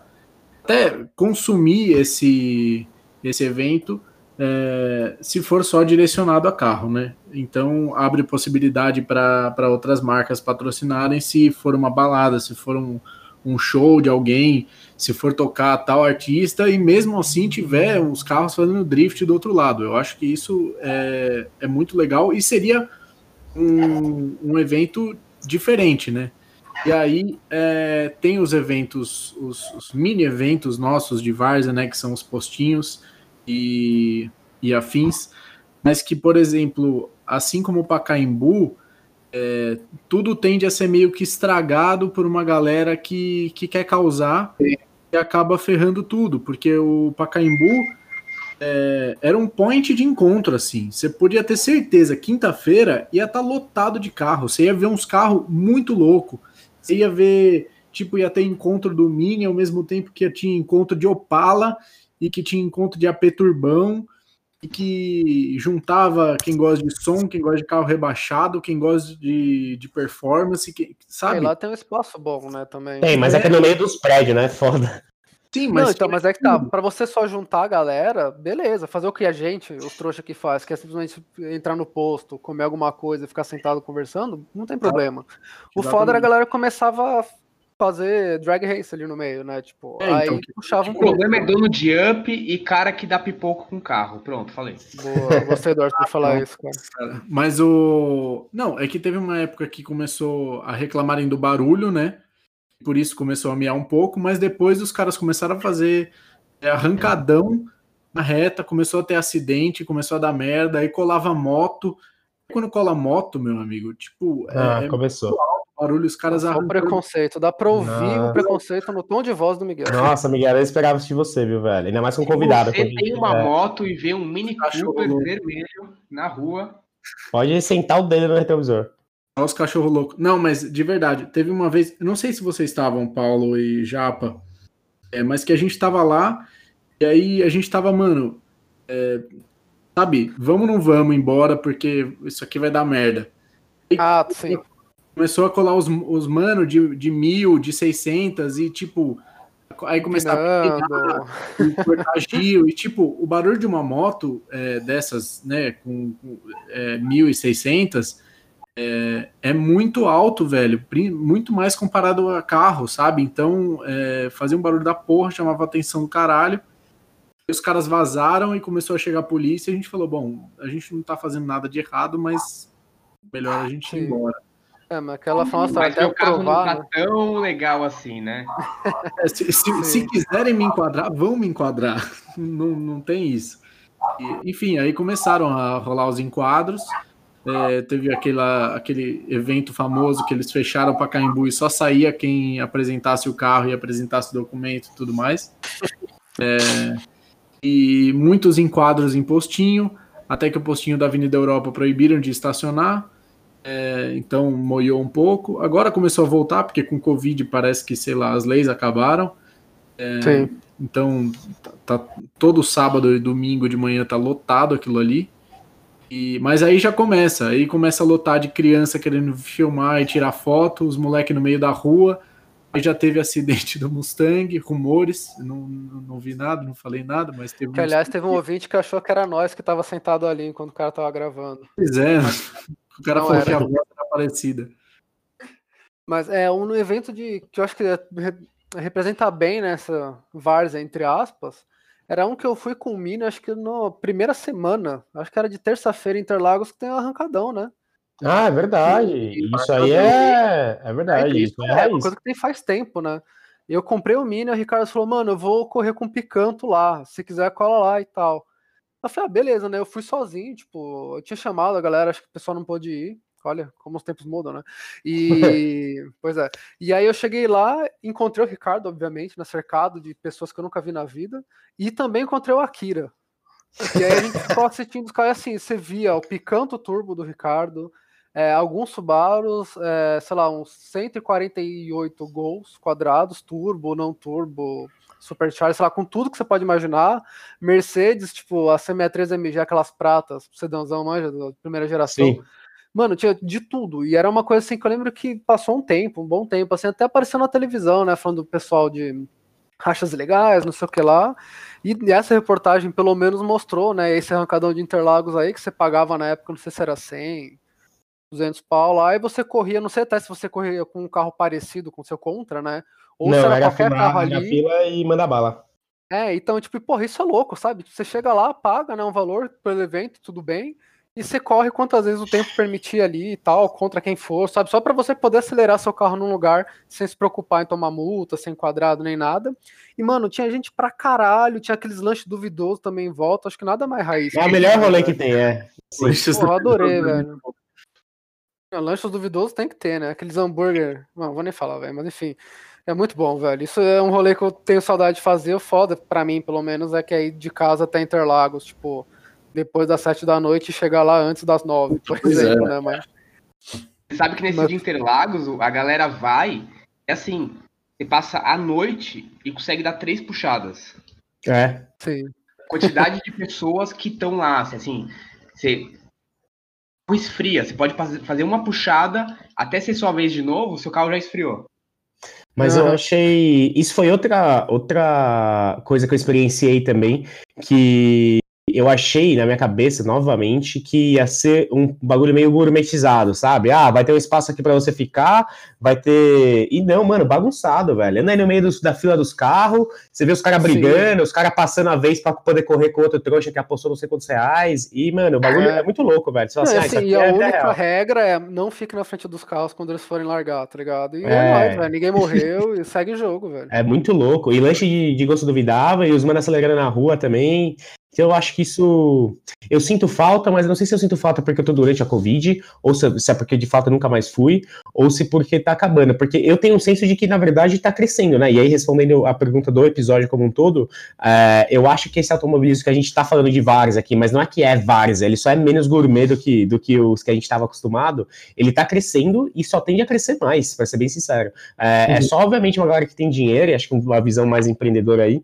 até consumir esse esse evento é, se for só direcionado a carro, né? Então abre possibilidade para outras marcas patrocinarem se for uma balada, se for um, um show de alguém, se for tocar tal artista e mesmo assim tiver uns carros fazendo drift do outro lado. Eu acho que isso é, é muito legal e seria um, um evento diferente, né? E aí é, tem os eventos, os, os, mini eventos nossos de Varsa, né? Que são os postinhos e, e afins, mas que, por exemplo, assim como o Pacaembu, é, tudo tende a ser meio que estragado por uma galera que, que quer causar e acaba ferrando tudo, porque o Pacaembu é, era um point de encontro, assim. Você podia ter certeza, quinta-feira ia estar tá lotado de carro, você ia ver uns carros muito louco, você ia ver, tipo, ia ter encontro do Mini ao mesmo tempo que tinha encontro de Opala e que tinha encontro de AP Turbão e que juntava quem gosta de som, quem gosta de carro rebaixado, quem gosta de, de performance, que, sabe? lá tem um espaço bom, né, também. Tem, mas é, é que no meio dos prédios, né? Foda. Sim, mas. Não, então, mas é que tá, pra você só juntar a galera, beleza, fazer o que a gente, os trouxa que faz, que é simplesmente entrar no posto, comer alguma coisa e ficar sentado conversando, não tem problema. O foda era a galera começava fazer drag race ali no meio, né? Tipo, é, aí então, puxava um O problema é dono de up e cara que dá pipoco com carro. Pronto, falei. Boa, gostei do por falar isso, cara. Mas o. Não, é que teve uma época que começou a reclamarem do barulho, né? Por isso começou a miar um pouco, mas depois os caras começaram a fazer é, arrancadão na reta, começou a ter acidente, começou a dar merda, aí colava moto. Quando cola moto, meu amigo, tipo. É, ah, é, começou barulho, os caras arrancam. O preconceito, dá pra ouvir Nossa. o preconceito no tom de voz do Miguel. Nossa, Miguel, eu esperava de você, viu, velho? Ainda mais com um convidado. Você tem uma é. moto e vê um Mini Cooper vermelho na rua. Pode sentar o dedo no retrovisor. Olha os cachorros loucos. Não, mas de verdade, teve uma vez, não sei se vocês estavam, Paulo e Japa, é, mas que a gente tava lá, e aí a gente tava, mano, é, sabe, vamos ou não vamos embora, porque isso aqui vai dar merda. E, ah, sim começou a colar os, os mano de, de mil, de 600 e tipo. Aí começava a cortar giro e tipo, o barulho de uma moto é, dessas, né, com, com é, 1.600 é, é muito alto, velho, muito mais comparado a carro, sabe? Então, é, fazia um barulho da porra, chamava atenção do caralho. Os caras vazaram e começou a chegar a polícia. E a gente falou: bom, a gente não tá fazendo nada de errado, mas melhor a gente ir embora. É, mas aquela famosa mas até provar. Não tá né? tão legal assim, né? É, se, se, se, quiserem me enquadrar, vão me enquadrar. *laughs* Não, não tem isso. E, enfim, aí começaram a rolar os enquadros. É, teve aquela, aquele evento famoso que eles fecharam para Caimbu e só saía quem apresentasse o carro e apresentasse o documento e tudo mais. É, e muitos enquadros em postinho, até que o postinho da Avenida Europa proibiram de estacionar. É, então moiou um pouco. Agora começou a voltar, porque com Covid parece que, sei lá, as leis acabaram. É. Então, tá, tá, todo sábado e domingo de manhã tá lotado aquilo ali. E, mas aí já começa, aí começa a lotar de criança querendo filmar e tirar foto, os moleques no meio da rua. Aí já teve *laughs* acidente do Mustang, rumores, não, não, não vi nada, não falei nada, mas teve. Que, aliás, teve um ouvinte que achou que era nós que tava sentado ali enquanto o cara tava gravando. Pois é. Mas... O cara não falou era. que a voz era parecida. Mas é um evento de que eu acho que representa bem nessa várzea, entre aspas. Era um que eu fui com o Mini, acho que na primeira semana, acho que era de terça-feira em Interlagos, que tem um arrancadão, né? Ah, é verdade. E, isso aí é, é verdade. É, isso é, é uma coisa que tem faz tempo, né? Eu comprei o Mini, o Ricardo falou, mano, eu vou correr com picanto lá, se quiser cola lá e tal. Eu falei, ah, beleza, né? Eu fui sozinho, tipo, eu tinha chamado a galera, acho que o pessoal não pôde ir. Olha como os tempos mudam, né? E *laughs* pois é. E aí eu cheguei lá, encontrei o Ricardo, obviamente, na cercado de pessoas que eu nunca vi na vida, e também encontrei o Akira. E aí a gente ficou assistindo os caras assim, você via o picanto turbo do Ricardo, é, alguns Subarus, é, sei lá, uns 148 gols quadrados, turbo, não turbo, Supercharger, sei lá, com tudo que você pode imaginar. Mercedes, tipo, a C63 MG, aquelas pratas, sedãozão, manja, da primeira geração. Sim. Mano, tinha de tudo. E era uma coisa assim que eu lembro que passou um tempo, um bom tempo, assim, até apareceu na televisão, né? Falando do pessoal de rachas legais, não sei o que lá. E essa reportagem pelo menos mostrou, né, esse arrancadão de Interlagos aí que você pagava na época, não sei se era 100, 200 pau lá, e você corria, não sei até se você corria com um carro parecido com o seu Contra, né? Ou não, se era, era qualquer fila, carro ali. fila e manda bala. É, então, tipo, porra, isso é louco, sabe? Você chega lá, paga, né, um valor pelo evento, tudo bem, e você corre quantas vezes o tempo permitir ali e tal, contra quem for, sabe? Só para você poder acelerar seu carro num lugar sem se preocupar em tomar multa, sem quadrado nem nada. E, mano, tinha gente pra caralho, tinha aqueles lanches duvidosos também em volta, acho que nada mais raiz. É o melhor rolê que tem, é. Pô, eu adorei, velho. Lanches duvidosos tem que ter, né? Aqueles hambúrguer. Não, vou nem falar, velho, mas enfim. É muito bom, velho. Isso é um rolê que eu tenho saudade de fazer. O foda, pra mim, pelo menos, é que é ir de casa até Interlagos, tipo depois das sete da noite e chegar lá antes das nove, por pois é. exemplo, é. né? Mas... Você sabe que nesse Mas... de Interlagos, a galera vai, é assim, você passa a noite e consegue dar três puxadas. É. Sim. Quantidade de pessoas que estão lá, assim, você esfria, você pode fazer uma puxada, até ser sua vez de novo, seu carro já esfriou. Mas uhum. eu achei. Isso foi outra, outra coisa que eu experienciei também, que eu achei na minha cabeça, novamente, que ia ser um bagulho meio gourmetizado, sabe? Ah, vai ter um espaço aqui para você ficar, vai ter. E não, mano, bagunçado, velho. Anda aí no meio dos, da fila dos carros, você vê os caras brigando, os caras passando a vez para poder correr com outro trouxa que apostou não sei quantos reais. E, mano, o bagulho é, é muito louco, velho. Você fala assim, ah, e a é única regra é não fique na frente dos carros quando eles forem largar, tá ligado? E é, é nóis, velho. Ninguém morreu e segue o jogo, velho. É muito louco. E lanche de, de gosto duvidável, e os manos acelerando na rua também. Então eu acho que isso. Eu sinto falta, mas não sei se eu sinto falta porque eu tô durante a Covid, ou se, é porque de fato eu nunca mais fui, ou se porque tá acabando. Porque eu tenho um senso de que, na verdade, tá crescendo, né? E aí, respondendo a pergunta do episódio como um todo, é, eu acho que esse automobilismo que a gente tá falando de vários aqui, mas não é que é vários, ele só é menos gourmet do que, do que os que a gente estava acostumado, ele tá crescendo e só tende a crescer mais, pra ser bem sincero. É, é uhum. é só, obviamente, uma galera que tem dinheiro, e acho que uma visão mais empreendedora aí,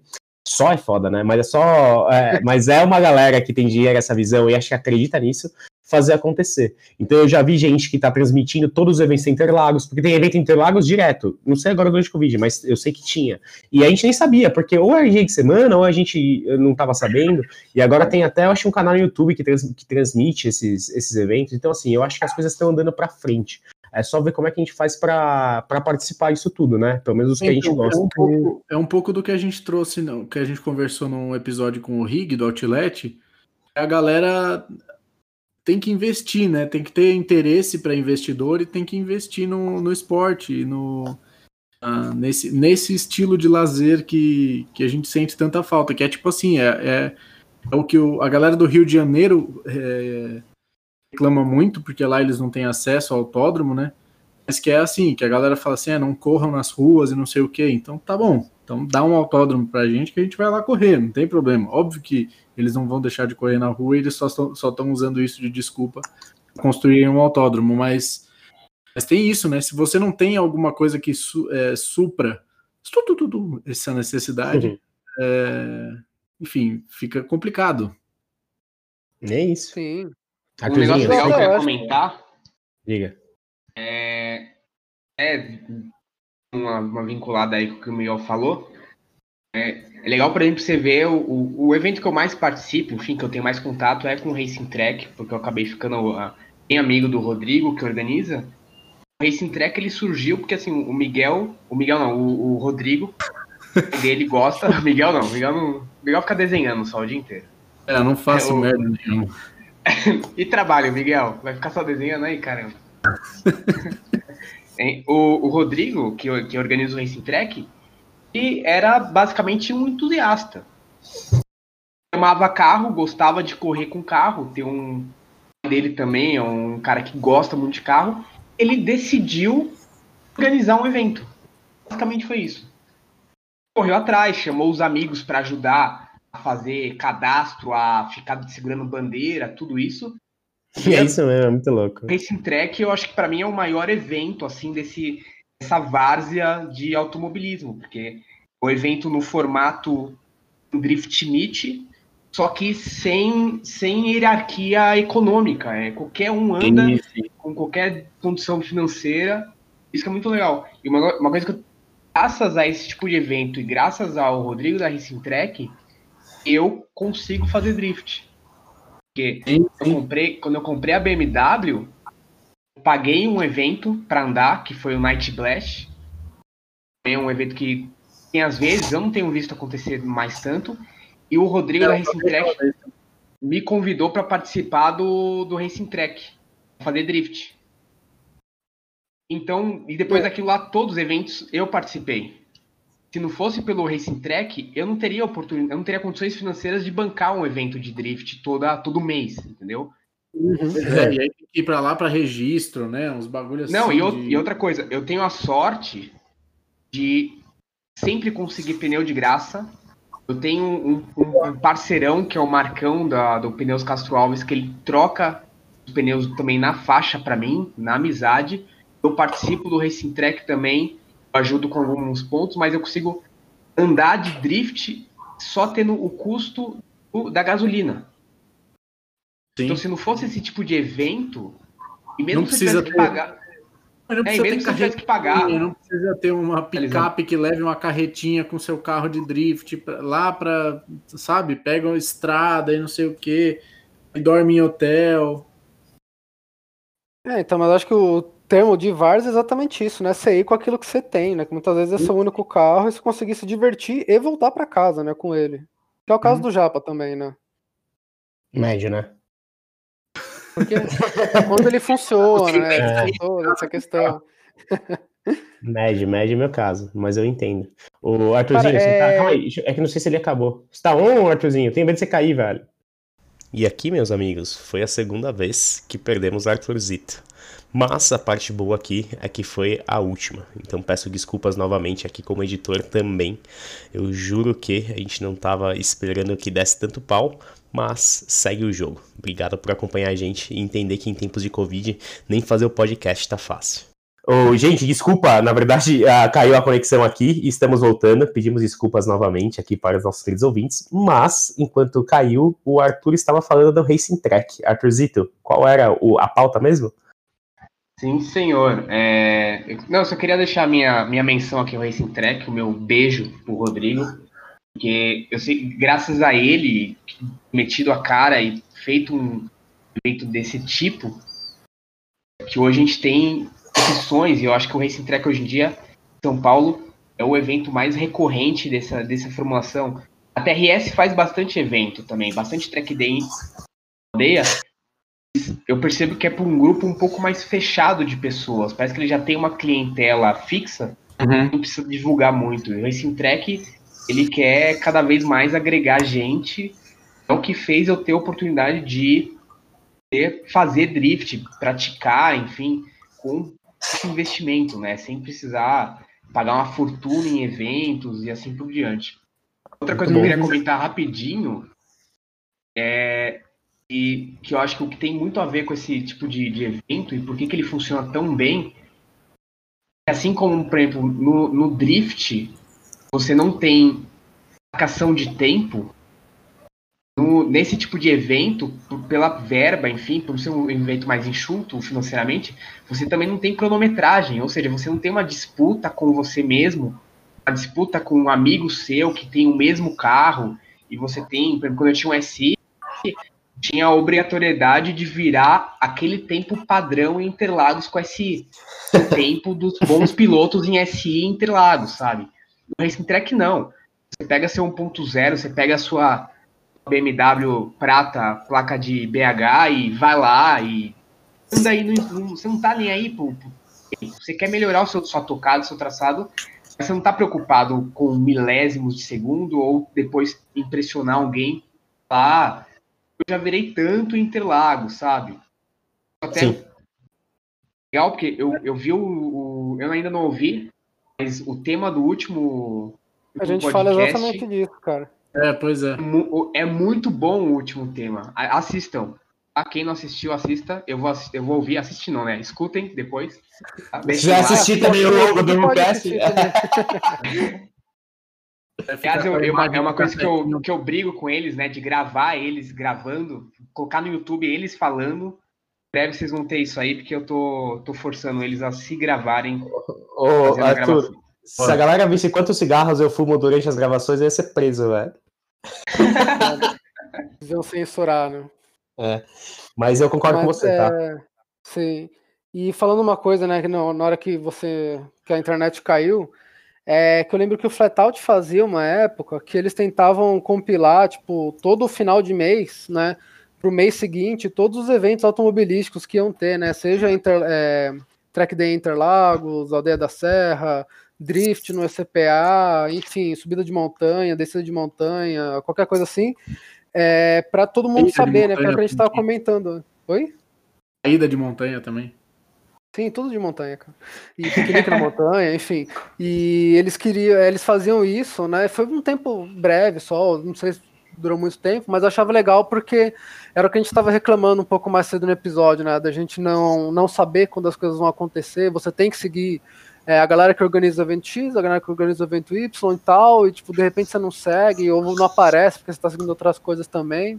só é foda, né? Mas é só. É, mas é uma galera que tem dinheiro, essa visão, e acho que acredita nisso, fazer acontecer. Então eu já vi gente que tá transmitindo todos os eventos em Interlagos, porque tem evento em Interlagos direto. Não sei agora durante o Covid, mas eu sei que tinha. E a gente nem sabia, porque ou era dia de semana, ou a gente não tava sabendo. E agora tem até, eu acho, um canal no YouTube que, trans, que transmite esses, esses eventos. Então, assim, eu acho que as coisas estão andando para frente. É só ver como é que a gente faz para participar disso tudo, né? Pelo menos os que a gente gosta. É um, pouco, é um pouco do que a gente trouxe, não, que a gente conversou num episódio com o Rig do Outlet. A galera tem que investir, né? Tem que ter interesse para investidor e tem que investir no, no esporte, no, ah, nesse, nesse estilo de lazer que, que a gente sente tanta falta, que é tipo assim, é, é, é o que o, a galera do Rio de Janeiro é, reclama muito, porque lá eles não têm acesso ao autódromo, né? Mas que é assim, que a galera fala assim, é, não corram nas ruas e não sei o quê. Então tá bom, então dá um autódromo pra gente que a gente vai lá correr, não tem problema. Óbvio que eles não vão deixar de correr na rua, eles só estão usando isso de desculpa construir um autódromo, mas, mas tem isso, né? Se você não tem alguma coisa que su, é, supra essa necessidade, uhum. é, enfim, fica complicado. É isso. Sim. Um negócio legal que eu ia comentar. Diga. É, é uma, uma, vinculada aí com o que o Miguel falou. É, é legal, por exemplo, você ver o, o, o, evento que eu mais participo, enfim, que eu tenho mais contato é com o Racing Track, porque eu acabei ficando uh, bem amigo do Rodrigo, que organiza. O Racing Track ele surgiu porque assim, o Miguel, o Miguel não, o, o Rodrigo, *laughs* ele gosta, o Miguel não, o Miguel não, o Miguel fica desenhando só o dia inteiro. É, eu não faço é, o, merda nenhuma. *laughs* e trabalho, Miguel? Vai ficar só desenhando aí, caramba. *laughs* o, o, Rodrigo, que, que organiza o Racing Track, e era basicamente um entusiasta. Amava carro, gostava de correr com carro, tem um dele também, é um cara que gosta muito de carro. Ele decidiu organizar um evento. Basicamente foi isso. Correu atrás, chamou os amigos para ajudar fazer cadastro, a ficar segurando bandeira, tudo isso. E é isso mesmo, é muito louco. Racing Track, eu acho que para mim é o maior evento, assim, desse, dessa várzea de automobilismo, porque o evento no formato Drift Meet, só que sem, sem hierarquia econômica. É, qualquer um anda com qualquer condição financeira. Isso é muito legal. E uma, uma coisa que eu graças a esse tipo de evento e graças ao Rodrigo da Racing Track, eu consigo fazer drift. Porque sim, sim. Eu comprei, quando eu comprei a BMW, eu paguei um evento para andar, que foi o Night Blast. É um evento que tem às vezes, eu não tenho visto acontecer mais tanto. E o Rodrigo da Racing Track me convidou para participar do, do Racing Track, fazer drift. Então, e depois é. daquilo lá, todos os eventos eu participei. Se não fosse pelo Racing Track, eu não teria oportunidade, eu não teria condições financeiras de bancar um evento de drift toda, todo mês, entendeu? Uhum. É, e aí tem que ir para lá para registro, né? Uns bagulhos Não, assim. Não, de... e outra coisa, eu tenho a sorte de sempre conseguir pneu de graça. Eu tenho um, um, um parceirão que é o Marcão da, do Pneus Castro Alves, que ele troca os pneus também na faixa para mim, na amizade. Eu participo do Racing Track também, ajudo com alguns pontos, mas eu consigo andar de drift só tendo o custo da gasolina. Sim. Então, se não fosse esse tipo de evento, e mesmo não se precisa ter... pagar. Não precisa é, ter carreta que pagar. Não precisa ter uma picape que leve uma carretinha com seu carro de drift lá para, sabe, pega uma estrada e não sei o que, dorme em hotel. É, então, mas acho que o termo de VARS é exatamente isso, né? Você ir com aquilo que você tem, né? Que muitas vezes é seu único carro e você conseguir se divertir e voltar para casa, né, com ele. Que é o caso uhum. do Japa também, né? Médio, né? Porque quando ele funciona, né? É. Toda essa questão. *laughs* Médio, médio é meu caso, mas eu entendo. O Arthurzinho, Cara, é... Tá... Calma aí, é que não sei se ele acabou. Você tá on, Arthurzinho? Tenho medo de você cair, velho. E aqui, meus amigos, foi a segunda vez que perdemos Arthurzito. Mas a parte boa aqui é que foi a última. Então peço desculpas novamente aqui como editor também. Eu juro que a gente não estava esperando que desse tanto pau, mas segue o jogo. Obrigado por acompanhar a gente e entender que em tempos de Covid nem fazer o podcast tá fácil. Oh, gente, desculpa, na verdade uh, *laughs* caiu a conexão aqui e estamos voltando. Pedimos desculpas novamente aqui para os nossos queridos ouvintes, mas enquanto caiu, o Arthur estava falando do Racing Track. Arthurzito, qual era o, a pauta mesmo? Sim, senhor. É... Não, só queria deixar minha, minha menção aqui ao Racing Track, o meu beijo pro Rodrigo, porque eu sei, graças a ele, metido a cara e feito um evento desse tipo, que hoje a gente tem opções, e eu acho que o Racing Track hoje em dia, São Paulo, é o evento mais recorrente dessa, dessa formulação. A TRS faz bastante evento também, bastante track day aldeia, eu percebo que é para um grupo um pouco mais fechado de pessoas. Parece que ele já tem uma clientela fixa, uhum. não precisa divulgar muito. O Racing Track, ele quer cada vez mais agregar gente. É o que fez eu ter a oportunidade de fazer drift, praticar, enfim, com investimento, né? Sem precisar pagar uma fortuna em eventos e assim por diante. Outra coisa que eu queria comentar rapidinho é e que eu acho que o que tem muito a ver com esse tipo de, de evento e por que, que ele funciona tão bem, assim como, por exemplo, no, no drift, você não tem marcação de tempo, no, nesse tipo de evento, pela verba, enfim, por ser um evento mais enxuto financeiramente, você também não tem cronometragem, ou seja, você não tem uma disputa com você mesmo, uma disputa com um amigo seu que tem o mesmo carro, e você tem, por exemplo, quando eu tinha um SI, tinha a obrigatoriedade de virar aquele tempo padrão em Interlagos com esse tempo dos bons pilotos em SI em Interlagos, sabe? No Racing Track não. Você pega seu 1.0, você pega a sua BMW prata, placa de BH e vai lá e anda aí, no, você não tá nem aí pro, pro você quer melhorar o seu sua tocada, o seu traçado, mas você não tá preocupado com milésimos de segundo ou depois impressionar alguém lá eu já virei tanto Interlagos, sabe? Até Sim. legal, porque eu, eu vi o, o, Eu ainda não ouvi, mas o tema do último. A gente podcast, fala exatamente disso, cara. É, pois é. É muito bom o último tema. Assistam. A quem não assistiu, assista. Eu vou, eu vou ouvir, assistir não, né? Escutem depois. Tá? Já assisti também o longo do cast. *laughs* Aliás, eu, eu, é uma coisa que eu, que eu brigo com eles, né? De gravar eles gravando, colocar no YouTube eles falando. Breve vocês vão ter isso aí, porque eu tô, tô forçando eles a se gravarem. Ô, Arthur, Se a galera visse quantos cigarros eu fumo durante as gravações, eu ia ser preso, velho. *laughs* Eles iam censurar, né? É. Mas eu concordo Mas, com você, tá? é... tá? Sim. E falando uma coisa, né, que na hora que você que a internet caiu, é que eu lembro que o Flatout fazia uma época que eles tentavam compilar, tipo, todo o final de mês, né, para o mês seguinte, todos os eventos automobilísticos que iam ter, né, seja Inter, é, Track Day Interlagos, Aldeia da Serra, Drift no ECPA, enfim, subida de montanha, descida de montanha, qualquer coisa assim, é, para todo mundo saber, né, que é o que a gente estava comentando. Oi? Saída de montanha também. Sim, tudo de montanha, cara. E piquenique na montanha, enfim. E eles queriam, eles faziam isso, né? Foi um tempo breve só, não sei se durou muito tempo, mas eu achava legal porque era o que a gente estava reclamando um pouco mais cedo no episódio, né? Da gente não, não saber quando as coisas vão acontecer, você tem que seguir é, a galera que organiza o evento X, a galera que organiza o evento Y e tal, e tipo, de repente você não segue ou não aparece porque você está seguindo outras coisas também.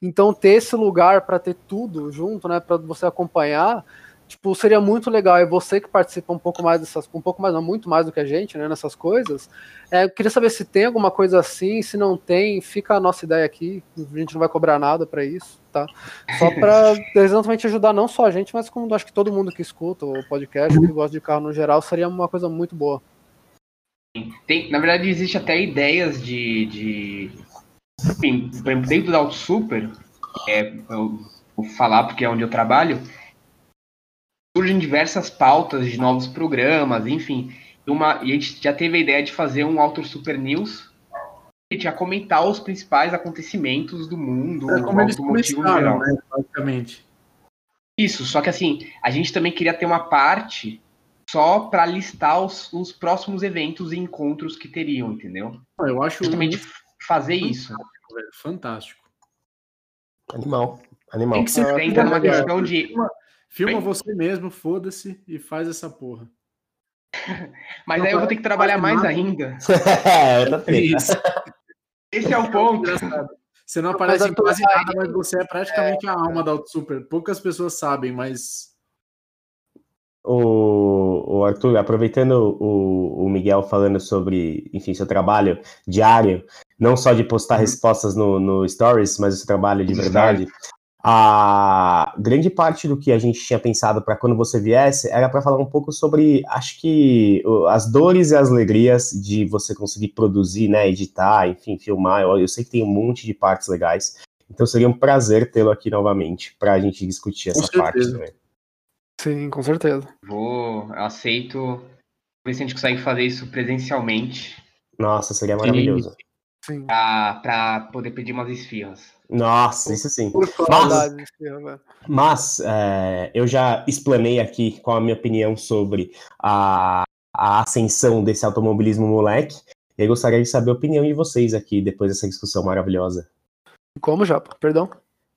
Então ter esse lugar para ter tudo junto, né, para você acompanhar, tipo, seria muito legal. E você que participa um pouco mais dessas, um pouco mais, não muito mais do que a gente, né, nessas coisas. É, eu queria saber se tem alguma coisa assim, se não tem, fica a nossa ideia aqui. A gente não vai cobrar nada para isso, tá? Só para *laughs* exatamente ajudar não só a gente, mas como acho que todo mundo que escuta o podcast, que gosta de carro no geral, seria uma coisa muito boa. Tem, na verdade, existe até ideias de, de enfim, dentro da Auto Super, é, eu vou falar porque é onde eu trabalho, surgem diversas pautas de novos programas, enfim. Uma, e a gente já teve a ideia de fazer um Auto Super News que ia comentar os principais acontecimentos do mundo, é como automotivo no geral. Né, basicamente. Isso, só que assim, a gente também queria ter uma parte só para listar os, os, próximos eventos e encontros que teriam, entendeu? Ah, eu acho justamente fazer isso. Fantástico. Animal. Animal. Tem que ser feita numa questão de Filma você mesmo, foda-se, e faz essa porra. *laughs* Mas não, aí eu vou ter que trabalhar mais nada. ainda. *laughs* é, isso. Esse é o ponto. Você não aparece em quase nada, mas você é praticamente é... a alma da Auto Super. Poucas pessoas sabem, mas. O, o Arthur, aproveitando o, o Miguel falando sobre, enfim, seu trabalho diário, não só de postar uhum. respostas no, no Stories, mas o seu trabalho de verdade a grande parte do que a gente tinha pensado para quando você viesse era para falar um pouco sobre, acho que as dores e as alegrias de você conseguir produzir, né, editar, enfim, filmar. Eu, eu sei que tem um monte de partes legais, então seria um prazer tê-lo aqui novamente para a gente discutir essa parte também. Sim, com certeza. Vou, aceito. Ver se a gente consegue fazer isso presencialmente. Nossa, seria maravilhoso. Sim. Para poder pedir umas esfirras. Nossa, isso sim. Mas, mas é, eu já explanei aqui qual a minha opinião sobre a, a ascensão desse automobilismo moleque. E eu gostaria de saber a opinião de vocês aqui depois dessa discussão maravilhosa. Como já? Perdão?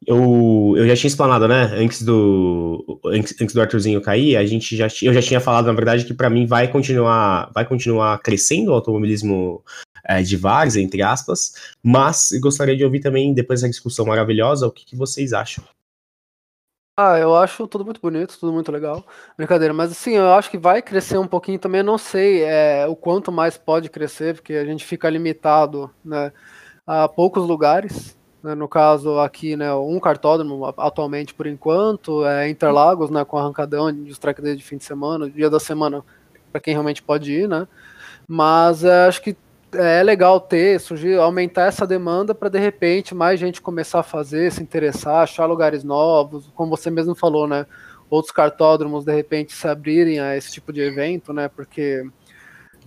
Eu, eu já tinha explanado, né? Antes do antes, antes, do Arthurzinho cair, a gente já eu já tinha falado, na verdade, que para mim vai continuar vai continuar crescendo o automobilismo é, de vários, entre aspas, mas gostaria de ouvir também, depois dessa discussão maravilhosa, o que, que vocês acham. Ah, eu acho tudo muito bonito, tudo muito legal. Brincadeira, mas assim, eu acho que vai crescer um pouquinho também. Eu não sei é, o quanto mais pode crescer, porque a gente fica limitado né, a poucos lugares. Né, no caso, aqui, né, um cartódromo atualmente por enquanto, é Interlagos, né, com arrancadão de track de fim de semana, dia da semana, para quem realmente pode ir, né? Mas é, acho que é legal ter, surgir, aumentar essa demanda para de repente mais gente começar a fazer, se interessar, achar lugares novos, como você mesmo falou, né? Outros cartódromos de repente se abrirem a esse tipo de evento, né? Porque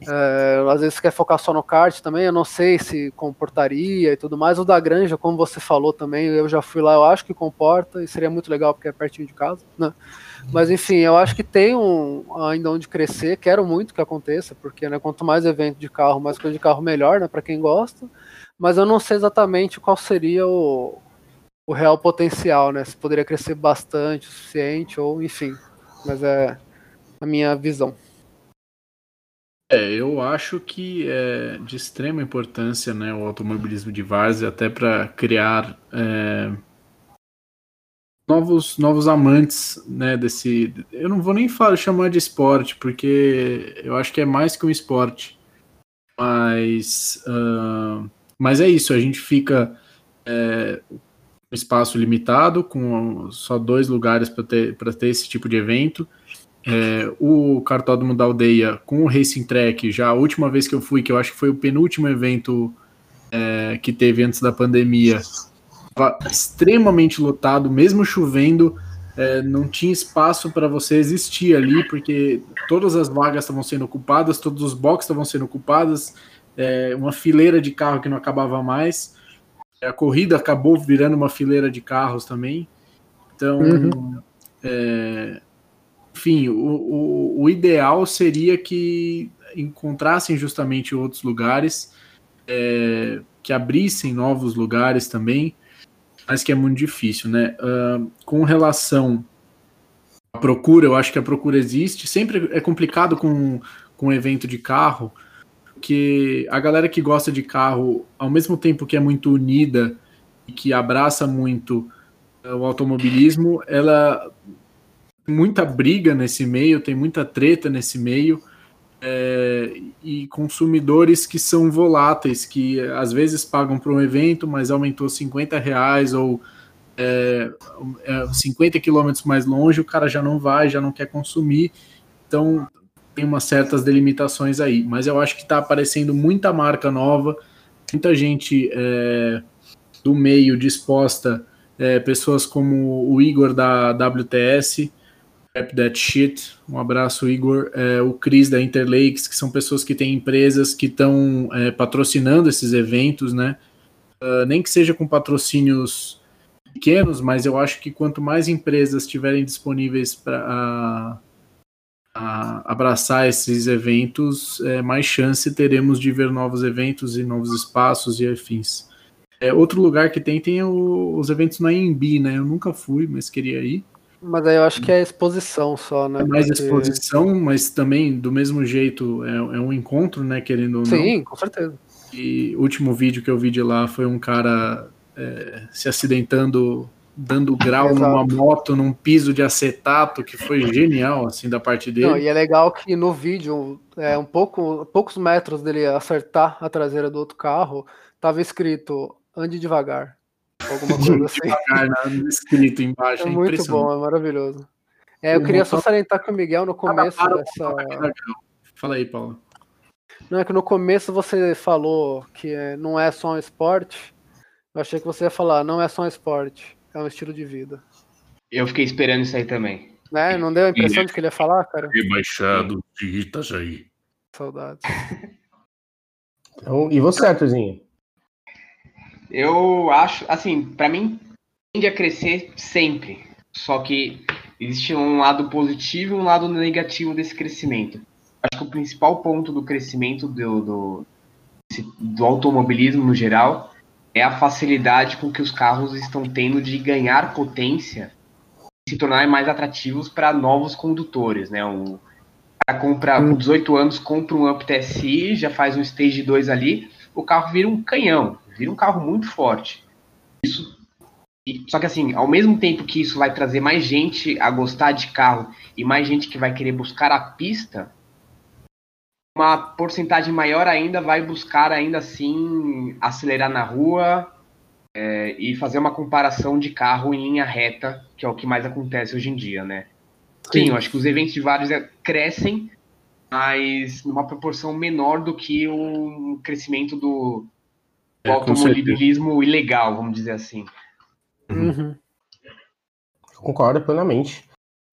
é, às vezes quer focar só no kart também, eu não sei se comportaria e tudo mais. O da Granja, como você falou também, eu já fui lá, eu acho que comporta e seria muito legal porque é pertinho de casa, né? Mas enfim, eu acho que tem um, ainda onde crescer, quero muito que aconteça, porque né, quanto mais evento de carro, mais coisa de carro melhor, né, para quem gosta. Mas eu não sei exatamente qual seria o, o real potencial, né? Se poderia crescer bastante, o suficiente, ou enfim. Mas é a minha visão. É, eu acho que é de extrema importância né, o automobilismo de várzea, até para criar é, novos, novos amantes, né, desse... Eu não vou nem falar, chamar de esporte, porque eu acho que é mais que um esporte. Mas, uh, mas é isso, a gente fica é, um espaço limitado, com só dois lugares para ter, ter esse tipo de evento. É, o Cartódromo da Aldeia com o Racing Track, já a última vez que eu fui, que eu acho que foi o penúltimo evento é, que teve antes da pandemia, extremamente lotado, mesmo chovendo, é, não tinha espaço para você existir ali, porque todas as vagas estavam sendo ocupadas, todos os boxes estavam sendo ocupados, é, uma fileira de carro que não acabava mais. A corrida acabou virando uma fileira de carros também. Então, uhum. é, enfim, o, o, o, ideal seria que encontrassem justamente outros lugares, é, que abrissem novos lugares também, mas que é muito difícil, né? Uh, com relação à procura, eu acho que a procura existe. Sempre é complicado com, com evento de carro, que a galera que gosta de carro, ao mesmo tempo que é muito unida e que abraça muito uh, o automobilismo, ela muita briga nesse meio, tem muita treta nesse meio é, e consumidores que são voláteis, que às vezes pagam para um evento, mas aumentou 50 reais ou é, é, 50 quilômetros mais longe, o cara já não vai, já não quer consumir. Então tem umas certas delimitações aí. Mas eu acho que está aparecendo muita marca nova, muita gente é, do meio disposta, é, pessoas como o Igor da WTS Rap That Shit. Um abraço, Igor. É, o Cris da Interlakes, que são pessoas que têm empresas que estão é, patrocinando esses eventos, né? Uh, nem que seja com patrocínios pequenos, mas eu acho que quanto mais empresas estiverem disponíveis para abraçar esses eventos, é, mais chance teremos de ver novos eventos e novos espaços e afins. É, outro lugar que tem tem o, os eventos na IMB, né? Eu nunca fui, mas queria ir. Mas aí eu acho que é exposição só, né? É mais Porque... exposição, mas também do mesmo jeito é, é um encontro, né? Querendo ou não. Sim, com certeza. E o último vídeo que eu vi de lá foi um cara é, se acidentando, dando grau Exato. numa moto, num piso de acetato, que foi genial, assim, da parte dele. Não, e é legal que no vídeo, é, um pouco, poucos metros dele acertar a traseira do outro carro, tava escrito ande devagar alguma coisa *laughs* assim. Devagar, escrito embaixo. É, é muito bom, é maravilhoso. É, eu queria só salientar que o Miguel no começo dessa. Fala aí, Paulo. Não, é que no começo você falou que não é só um esporte. Eu achei que você ia falar, não é só um esporte, é um estilo de vida. Eu fiquei esperando isso aí também. Né? Não deu a impressão de que ele ia falar, cara? Rebaixado de Itajaí. Saudades. Então, e você, Arthurzinho? Eu acho, assim, para mim tende a crescer sempre. Só que existe um lado positivo e um lado negativo desse crescimento. Acho que o principal ponto do crescimento do, do, do automobilismo no geral é a facilidade com que os carros estão tendo de ganhar potência e se tornarem mais atrativos para novos condutores, né? Cara compra, com 18 anos, compra um Up TSI, já faz um Stage 2 ali, o carro vira um canhão vira um carro muito forte. Isso. Só que assim, ao mesmo tempo que isso vai trazer mais gente a gostar de carro e mais gente que vai querer buscar a pista, uma porcentagem maior ainda vai buscar ainda assim acelerar na rua é, e fazer uma comparação de carro em linha reta, que é o que mais acontece hoje em dia, né? Sim, eu acho que os eventos de vários é, crescem, mas numa proporção menor do que o crescimento do, o automobilismo ilegal, vamos dizer assim. Uhum. Concordo plenamente.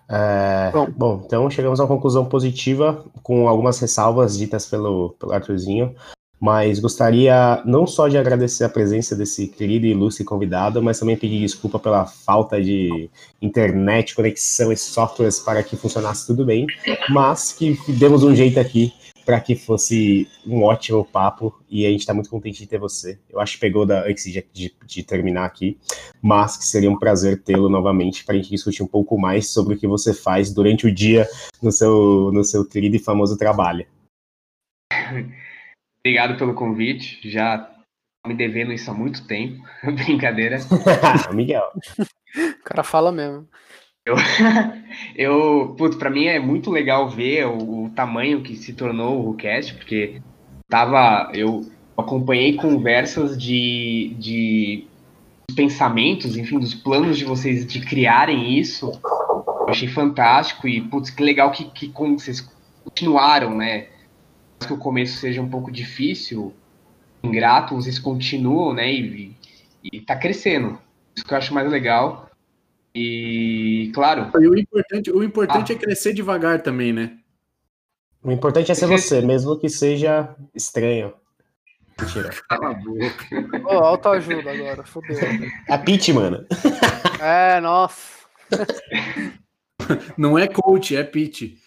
É, bom. bom. então chegamos a uma conclusão positiva, com algumas ressalvas ditas pelo, pelo Arthurzinho, mas gostaria não só de agradecer a presença desse querido e ilustre convidado, mas também pedir desculpa pela falta de internet, conexão e softwares para que funcionasse tudo bem, mas que demos um jeito aqui para que fosse um ótimo papo e a gente está muito contente de ter você. Eu acho que pegou da, antes de, de, de terminar aqui, mas que seria um prazer tê-lo novamente para a gente discutir um pouco mais sobre o que você faz durante o dia no seu, no seu querido e famoso trabalho. *laughs* Obrigado pelo convite. Já me devendo isso há muito tempo. *laughs* Brincadeira. *laughs* Miguel. O cara fala mesmo. Eu, *laughs* eu putz, pra mim é muito legal ver o, o tamanho que se tornou o WhoCast, porque tava, eu acompanhei conversas de, de pensamentos, enfim, dos planos de vocês de criarem isso. Eu achei fantástico e, putz, que legal que, que vocês continuaram, né? que o começo seja um pouco difícil, ingrato, vocês continuam, né? E, e tá crescendo. Isso que eu acho mais legal. E, claro. E o importante, o importante ah. é crescer devagar também, né? O importante é ser você, mesmo que seja estranho. Mentira. *laughs* Cala a boca. Oh, autoajuda agora, fodeu. A Pete, mano. *laughs* É, nossa. Não é coach, é Pete.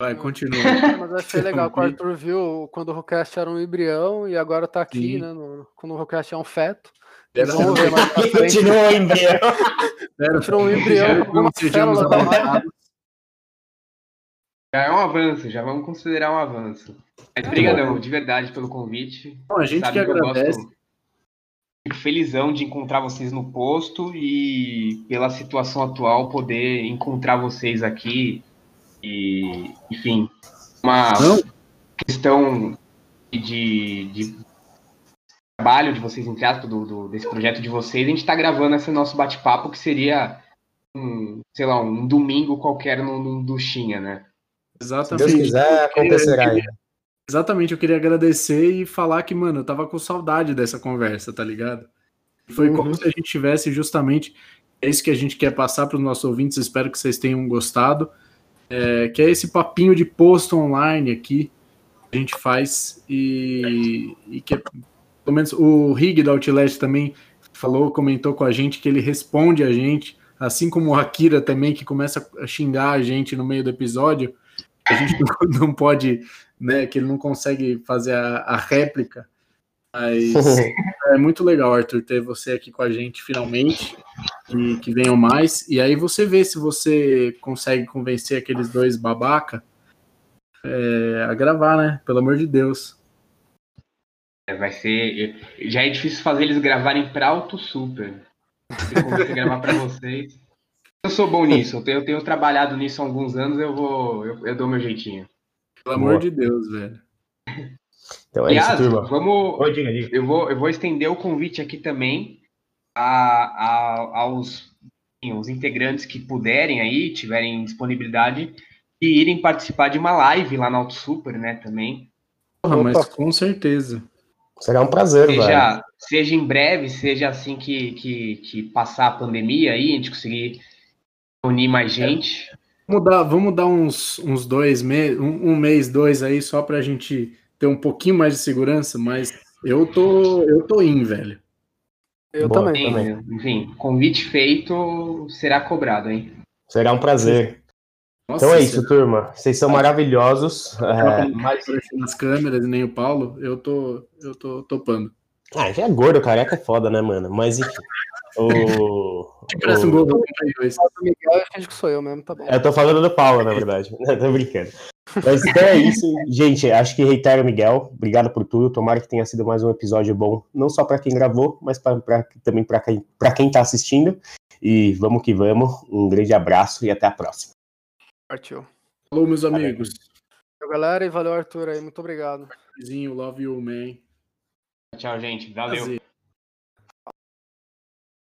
Vai, continua. *laughs* Mas achei legal que o Arthur viu quando o Rockcast era um embrião e agora tá aqui, Sim. né? No, quando o Rockcast é um feto. Era frente. Continua um embrião. Continua um embrião com uma célula da Já é um avanço, já vamos considerar um avanço. Mas brigadão, de verdade, pelo convite. Bom, a gente Sabe que agradece. Fico felizão de encontrar vocês no posto e pela situação atual poder encontrar vocês aqui e, enfim, uma Não. questão de, de, trabalho de vocês, entre aspas, do, do, desse projeto de vocês, a gente está gravando esse nosso bate-papo que seria um, sei lá, um domingo qualquer no, no Duchinha, né? Exatamente. Se Deus quiser, acontecerá aí. Exatamente, eu queria agradecer e falar que, mano, eu tava com saudade dessa conversa, tá ligado? Foi uhum. como se a gente tivesse justamente. É isso que a gente quer passar para os nossos ouvintes. Espero que vocês tenham gostado é, que é esse papinho de post online aqui que a gente faz e, e que é, pelo menos o Rig da Outlet também falou, comentou com a gente que ele responde a gente, assim como o Akira também que começa a xingar a gente no meio do episódio, a gente *laughs* não pode, né, que ele não consegue fazer a, a réplica. Mas *laughs* é muito legal, Arthur, ter você aqui com a gente finalmente e que venham mais. E aí você vê se você consegue convencer aqueles dois babaca é, a gravar, né? Pelo amor de Deus. É, vai ser. Já é difícil fazer eles gravarem para Auto Super. Se gravar para vocês. Eu sou bom nisso, eu tenho, eu tenho, trabalhado nisso há alguns anos, eu vou. Eu, eu dou meu jeitinho. Pelo amor Boa. de Deus, velho. Então é Aliás, isso, turma. Vamos, diga, diga. Eu, vou, eu vou estender o convite aqui também a, a, aos os integrantes que puderem aí, tiverem disponibilidade, e irem participar de uma live lá na Auto Super, né, também. Porra, mas com certeza. Será um prazer, seja, velho. Seja em breve, seja assim que, que, que passar a pandemia aí, a gente conseguir unir mais gente. Vamos dar, vamos dar uns, uns dois meses, um, um mês, dois aí, só pra gente ter um pouquinho mais de segurança, mas eu tô, eu tô in, velho. Eu Boa, também, Sim, também. Enfim, convite feito será cobrado, hein? Será um prazer. Nossa, então é isso, turma. Vocês são maravilhosos. É, mas... nas câmeras, nem o Paulo, eu tô, eu tô topando. Ah, já é gordo, careca é foda, né, mano? Mas enfim. O. *laughs* Parece um gol do Miguel, acho que sou eu mesmo, tá bom. Eu tô falando do Paulo, na verdade. *laughs* tô brincando. Mas então é isso, gente. Acho que reitero, Miguel. Obrigado por tudo. Tomara que tenha sido mais um episódio bom, não só para quem gravou, mas pra, pra também para quem, pra quem tá assistindo. E vamos que vamos. Um grande abraço e até a próxima. Partiu. Falou, meus amigos. Valeu, galera, e valeu, Arthur aí. Muito obrigado. Love you, man. Tchau, gente. Valeu.